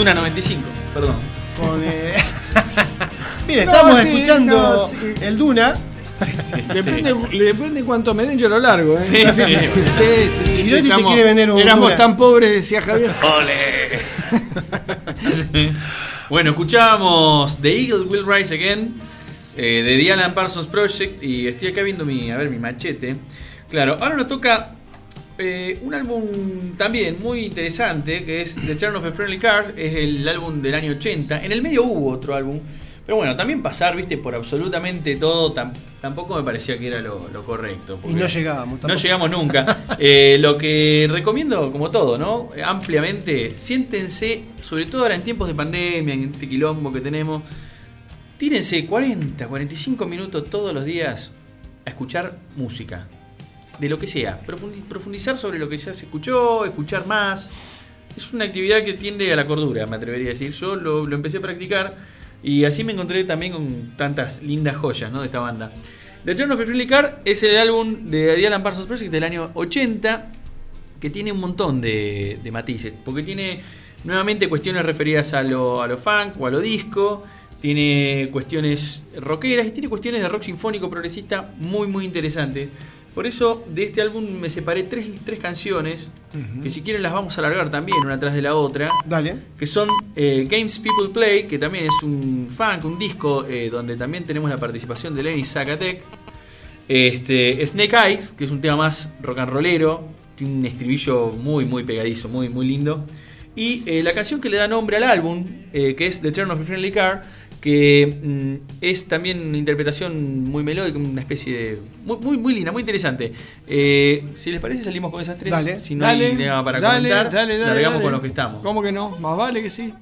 Duna 95, perdón. Con, eh, Mira, No, estamos sí, escuchando no, sí. el Duna. Depende, depende cuánto me den, yo lo largo. ¿eh? Sí, sí. sí, sí, sí, Girotti te estamos- quiere vender un Éramos Duna. tan pobres, decía Javier. ¡Ole! bueno, escuchábamos The Eagle Will Rise Again eh, de The Alan Parsons Project y estoy acá viendo mi, a ver, mi machete. Claro, ahora nos toca eh, un álbum también muy interesante que es The Turn of a Friendly Card, es el álbum del año 80. En el medio hubo otro álbum, pero bueno, también pasar, viste, por absolutamente todo tam- tampoco me parecía que era lo, lo correcto. Y no llegábamos. no tampoco. llegamos nunca. Eh, lo que recomiendo, como todo, ¿no? Ampliamente, siéntense, sobre todo ahora en tiempos de pandemia, en este quilombo que tenemos, tírense 40, 45 minutos todos los días a escuchar música. De lo que sea. Profundi- Profundizar sobre lo que ya se escuchó, escuchar más. Es una actividad que tiende a la cordura, me atrevería a decir. Yo lo, empecé a practicar y así me encontré también con tantas lindas joyas ¿no? de esta banda. The Turn of Friendly Car es el álbum de The Parsons Project del año 80 que tiene un montón de, matices. Porque tiene nuevamente cuestiones referidas a lo, a lo funk o a lo disco. Tiene cuestiones rockeras y tiene cuestiones de rock sinfónico progresista muy muy interesantes. Por eso de este álbum me separé tres, tres canciones que si quieren las vamos a alargar también una tras de la otra Dale. que son eh, Games People Play, que también es un funk, un disco eh, donde también tenemos la participación de Lenny Zacatec. Este, Snake Eyes, que es un tema más rock and rollero, tiene un estribillo muy, muy pegadizo, muy, muy lindo. Y eh, la canción que le da nombre al álbum, que es The Turn of a Friendly Car, que mm, es también una interpretación muy melódica, una especie de. muy, muy, muy linda, muy interesante. Eh, si les parece, salimos con esas tres. Dale. si no dale, hay nada para dale, comentar, dale, dale, largamos con los que estamos. ¿Cómo que no? Más vale que sí.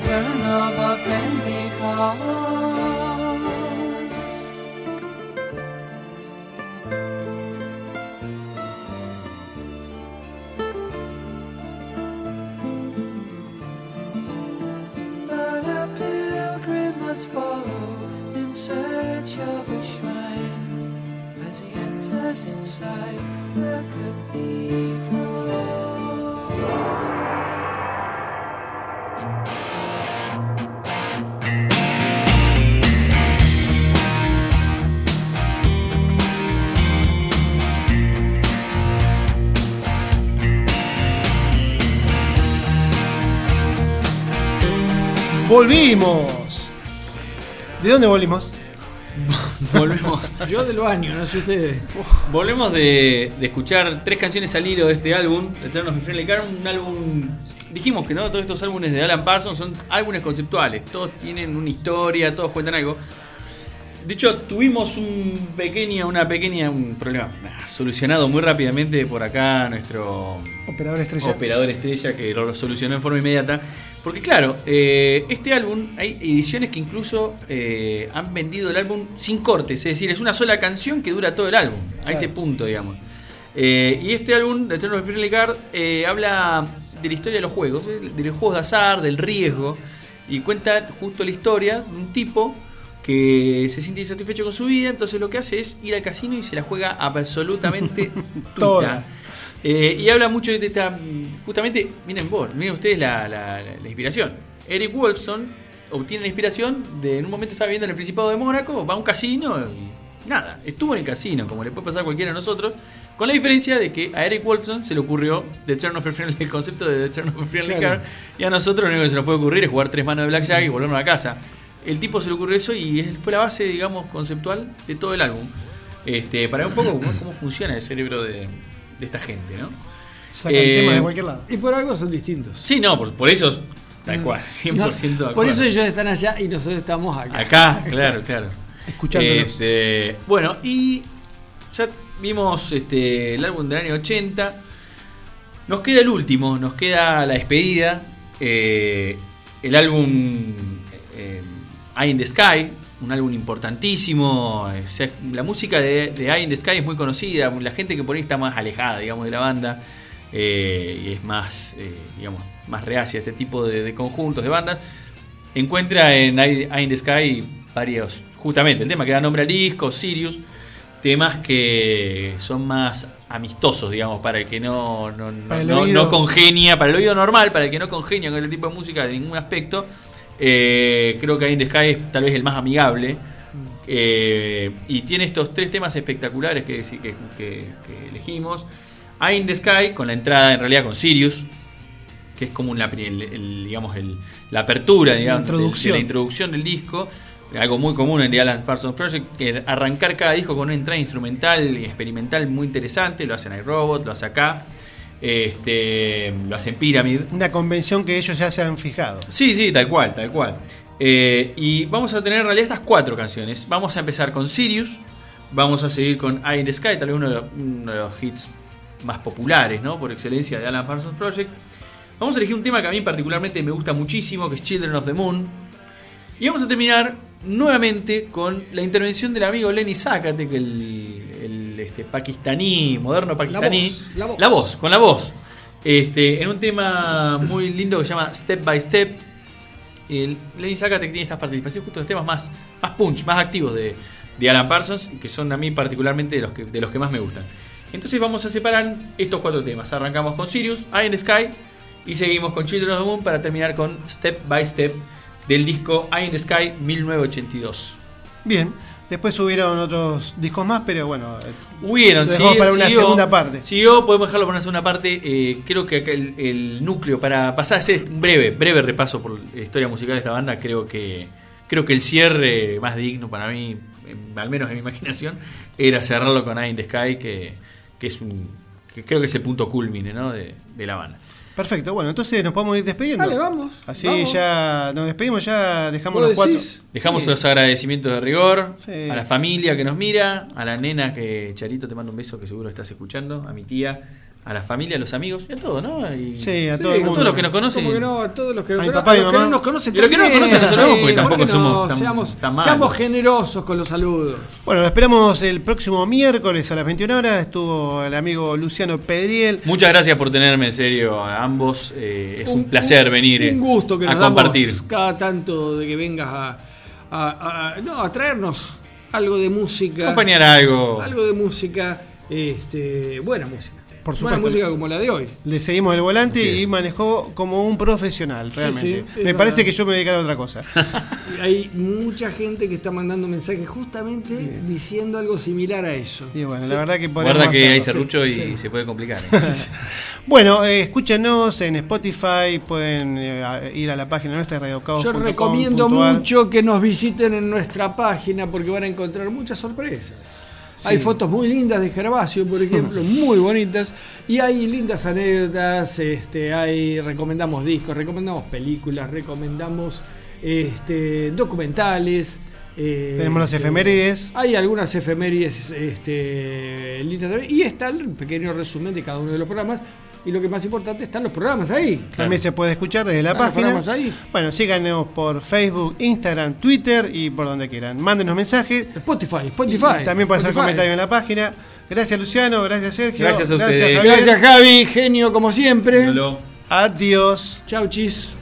On the turn of a friendly card. Volvimos. ¿De dónde volvimos? Volvemos. Yo del baño, no sé ustedes. Volvemos de, de escuchar tres canciones al hilo de este álbum, Eternal of Friendly Car, un álbum. Dijimos que no, todos estos álbumes de Alan Parsons son álbumes conceptuales, todos tienen una historia, todos cuentan algo. De hecho, tuvimos un pequeña, una pequeña, un problema solucionado muy rápidamente por acá nuestro Operador estrella. operador estrella que lo solucionó en forma inmediata. Porque claro, eh, este álbum, hay ediciones que incluso eh, han vendido el álbum sin cortes, es decir, es una sola canción que dura todo el álbum, a Claro. ese punto, digamos. Eh, y este álbum, The Turn of Friendly Card, eh, habla de la historia de los juegos, eh, de los juegos de azar, del riesgo, y cuenta justo la historia de un tipo que se siente insatisfecho con su vida, entonces lo que hace es ir al casino y se la juega absolutamente Toda. Eh, y habla mucho de esta. Justamente, miren vos, miren ustedes la, la- la inspiración. Eric Wolfson obtiene la inspiración de. En un momento estaba viviendo en el Principado de Mónaco, va a un casino y. Nada, estuvo en el casino, como le puede pasar a cualquiera de nosotros. Con la diferencia de que a Eric Wolfson se le ocurrió The a Friendly, el concepto de The a Friendly Claro. Card. Y a nosotros lo único que se nos puede ocurrir es jugar tres manos de Blackjack y volvernos a casa. El tipo se le ocurrió eso y fue la base, digamos, conceptual de todo el álbum. Este, para ver un poco cómo, cómo funciona el cerebro de, de esta gente, ¿no? Sacan Eh, temas de cualquier lado. Y por algo son distintos. Sí, no, por, por eso, tal cual, 100% No, de acuerdo. por eso ellos están allá y nosotros estamos acá. Acá, claro, Exacto. claro. Escuchándolos. Este, bueno, y ya vimos este, el álbum del año 80. Nos queda el último, nos queda la despedida. eh, el álbum eh, Eye in the Sky, un álbum importantísimo. sea, la música de, de Eye in the Sky es muy conocida. La gente que por ahí está más alejada, digamos, de la banda. eh, y es más, eh, digamos, más reacia a este tipo de, de conjuntos, de bandas. Encuentra en Eye Eye in the Sky varios, justamente, el tema que da nombre al disco, Sirius, temas que son más amistosos, digamos, para el que no, no, no- el congenia, para el oído normal, para el que no congenia con este tipo de música de ningún aspecto. Eh, creo que in the Sky es tal vez el más amigable. eh, y tiene estos tres temas espectaculares que, que, que- que elegimos. Eye in the Sky, con la entrada en realidad con Sirius, que es como la, el- el- digamos, el- la apertura, digamos, de- introducción. de la introducción del disco. algo muy común en The Alan Parsons Project, que arrancar cada disco con una entrada instrumental y experimental muy interesante, lo hacen iRobot, lo hace acá, este, lo hacen Pyramid. Una convención que ellos ya se han fijado. Sí, sí, tal cual, tal cual. Eh, y vamos a tener en realidad estas cuatro canciones. Vamos a empezar con Sirius, vamos a seguir con Eye in the Sky, tal vez uno de los, uno de los hits más populares, ¿no? Por excelencia de Alan Parsons Project. Vamos a elegir un tema que a mí particularmente me gusta muchísimo, que es Children of the Moon. Y vamos a terminar nuevamente con la intervención del amigo Lenny Zacate, que el, el, este, pakistaní, moderno pakistaní. voz, la voz. La voz, con la voz. Este, en un tema muy lindo que se llama Step by Step. El Lenny Zacate tiene estas participaciones justo en los temas más, más punch, más activos de, de Alan Parsons, que son a mí particularmente de los que, de los que más me gustan. Entonces vamos a separar estos cuatro temas. Arrancamos con Sirius, Eye in the Sky y seguimos con Children of the Moon para terminar con Step by Step del disco Eye in the Sky 1982. Bien, después hubieron otros discos más, pero bueno, eh, Hubieron, dejamos sí, para una siguió- segunda parte. Siguió, podemos dejarlo para una segunda parte. eh, creo que acá el, el núcleo, para pasar a hacer un breve, breve repaso por la historia musical de esta banda, creo que creo que el cierre más digno para mí, al menos en mi imaginación, era cerrarlo con Eye in the Sky, que, que es un. que creo que es el punto culmine ¿no? de, de la banda. Perfecto, bueno, entonces nos podemos ir despidiendo. Dale, vamos, Así vamos. ya nos despedimos, ya dejamos ¿Vos los cuatro. Dejamos Sí. los agradecimientos de rigor Sí. a la familia que nos mira, a la nena que Charito te mando un beso que seguro estás escuchando, a mi tía, a la familia, a los amigos y a todos, ¿no? Y- Sí, a Sí, todo a todos los que nos conocen. ¿Cómo que no? A todos los que, nos conocen, a los que mamá. no nos conocen Y los que no nos conocen, saludamos porque Sí, tampoco ¿por qué somos tan- seamos, tan malos. seamos generosos con los saludos. Bueno, lo esperamos el próximo miércoles a las 21 horas. Estuvo el amigo Luciano Pedriel. Muchas gracias por tenerme en serio a ambos. eh, es un, Un- placer un- venir Un gusto que a nos compartir. damos cada tanto de que vengas a, a- a- no, a traernos algo de música. Acompañar algo. Algo de música, este, buena música. Por Buena supuesto. música como la de hoy. Le seguimos el volante y manejó como un profesional, realmente. sí, Me parece verdad. que yo me dedicara a otra cosa. Y Hay mucha gente que está mandando mensajes justamente diciendo algo similar a eso. Y bueno, la verdad que Guarda que hay serrucho y sí. se puede complicar. ¿eh? Bueno, eh, escúchenos en Spotify, pueden eh, ir a la página nuestra, radiocaos.com.ar. Yo recomiendo mucho que nos visiten en nuestra página porque van a encontrar muchas sorpresas. Hay fotos muy lindas de Gervasio, por ejemplo, muy bonitas, y hay lindas anécdotas, este, hay, recomendamos discos, recomendamos películas, recomendamos este, documentales. eh, Tenemos las este, efemérides. Hay algunas efemérides este, lindas también, y está el pequeño resumen de cada uno de los programas, y lo que más importante, están los programas ahí. También se puede escuchar desde la Están los página. programas ahí. Bueno, síganos por Facebook, Instagram, Twitter y por donde quieran. Mándenos mensajes. Spotify, Spotify. Y también pueden hacer comentarios en la página. Gracias Luciano, gracias Sergio. Gracias a ustedes. Javier. Gracias Javi, genio como siempre. Lolo. Adiós. Chau chis.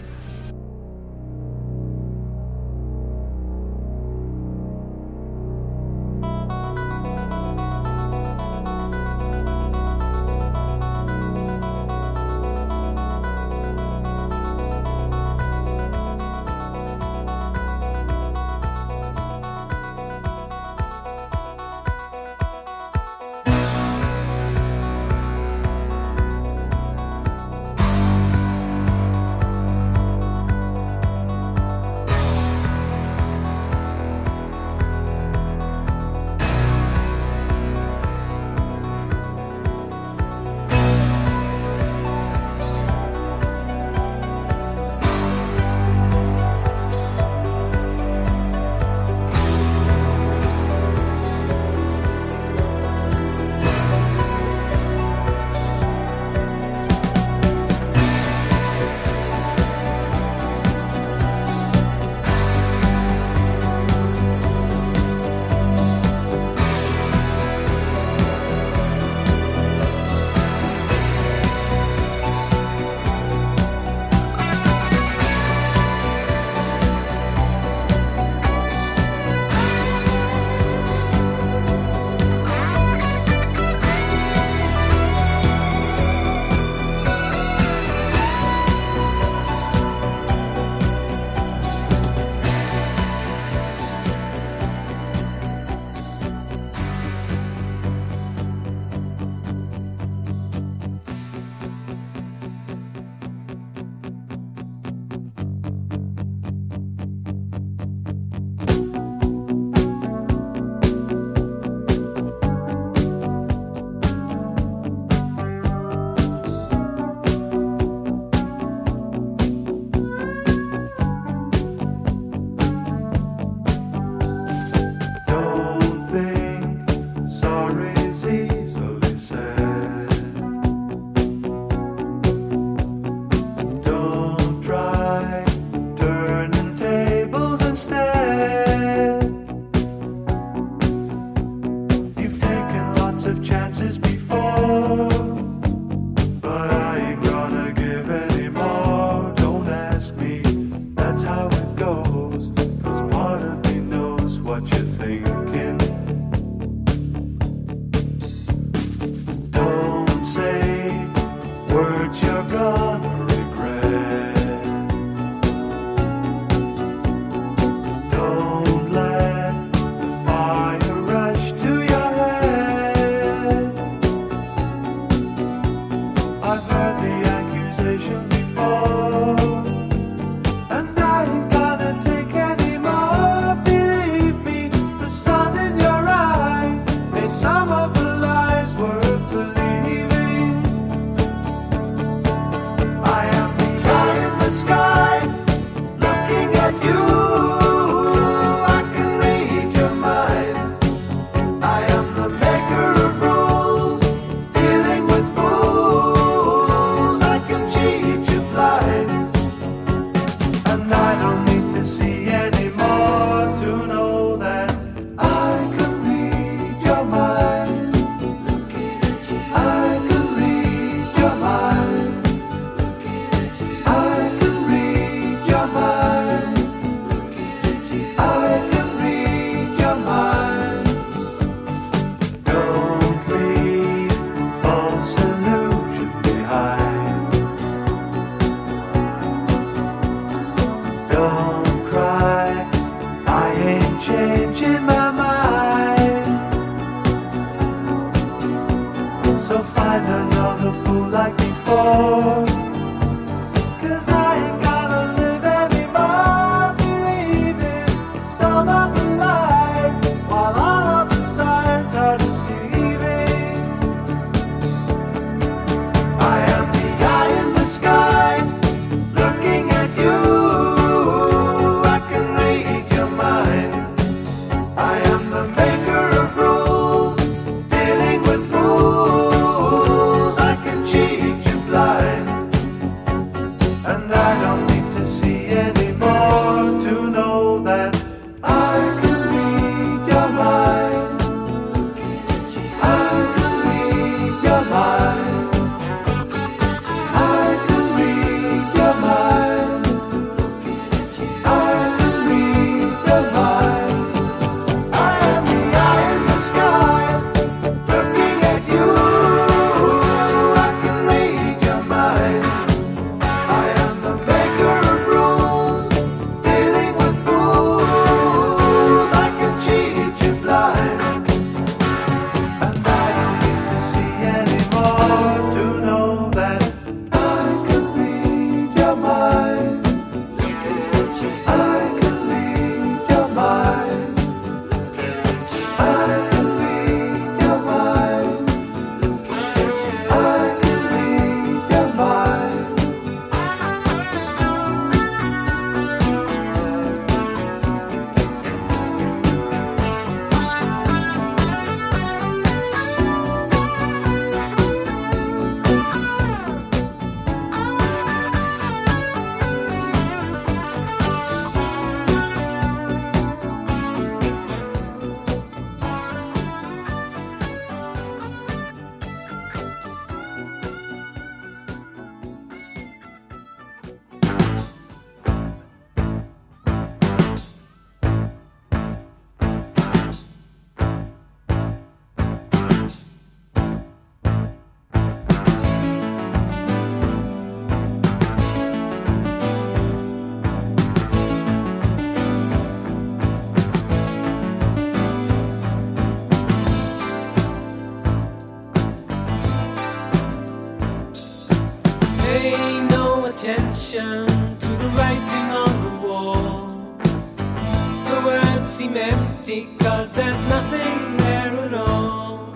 attention to the writing on the wall. The words seem empty, cause there's nothing there at all.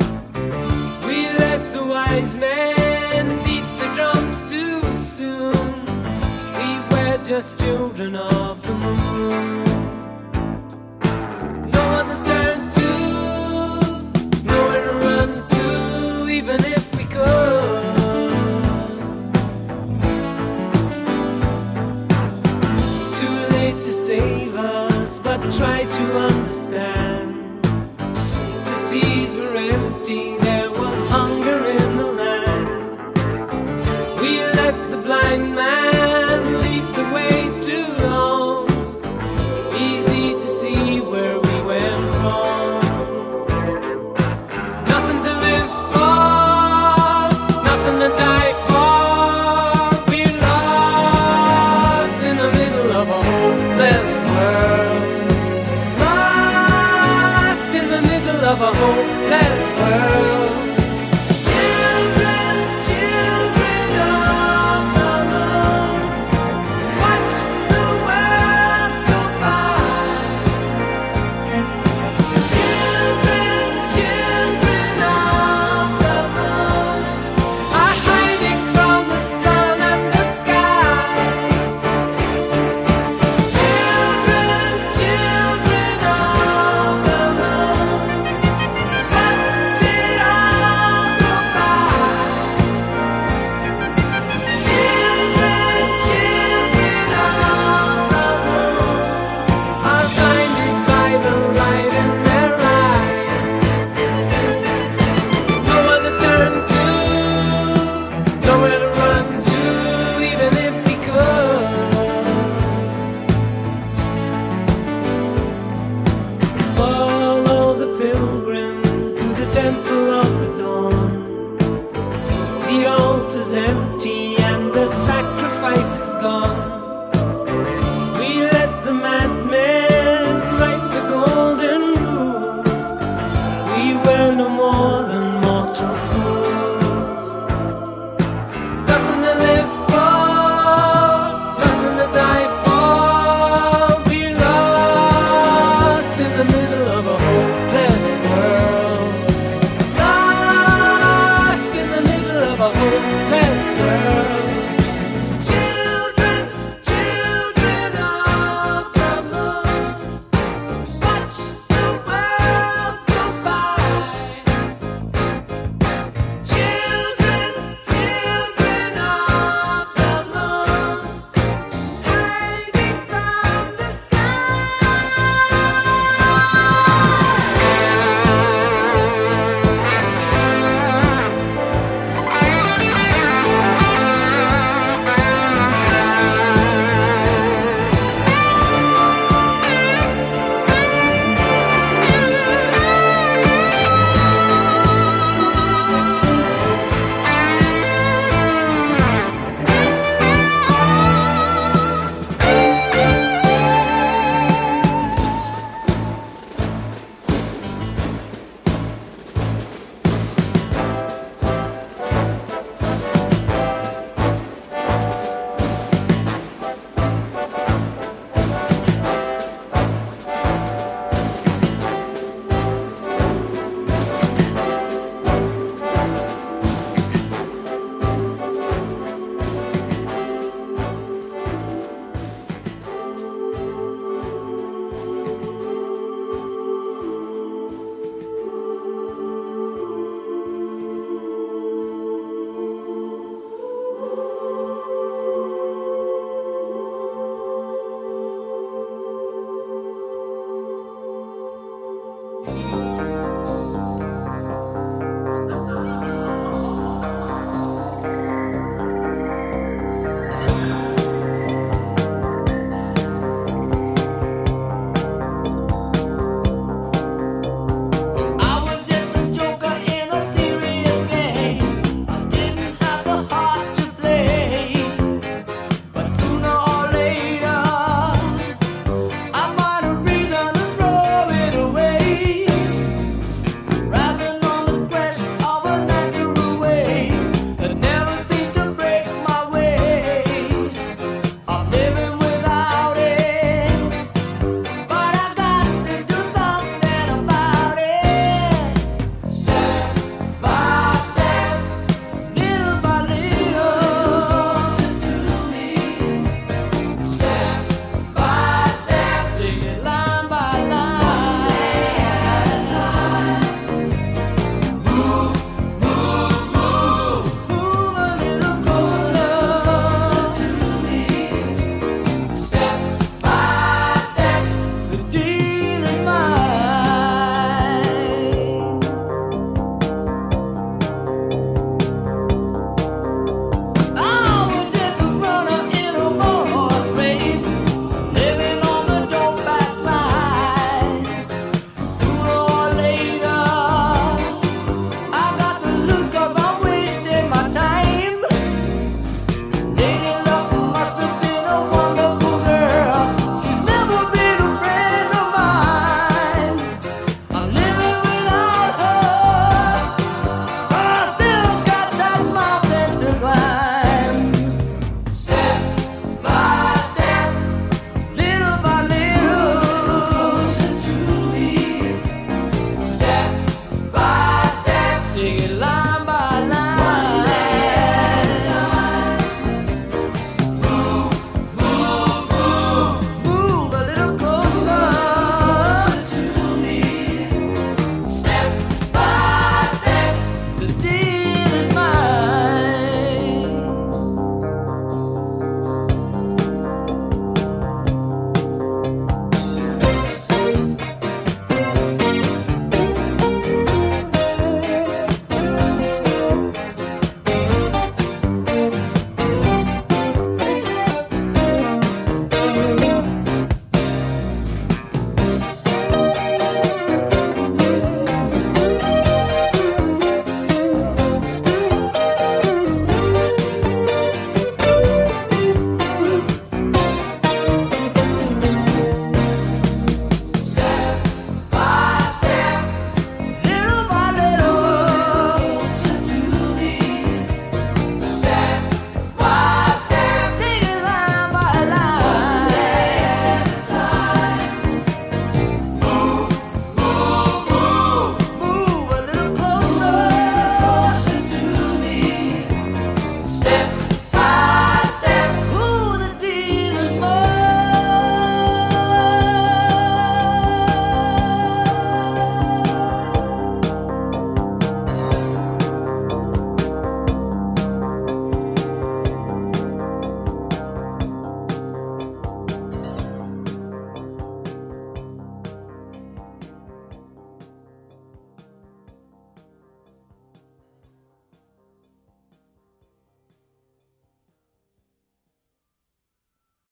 We let the wise men beat the drums too soon. We were just children of the moon.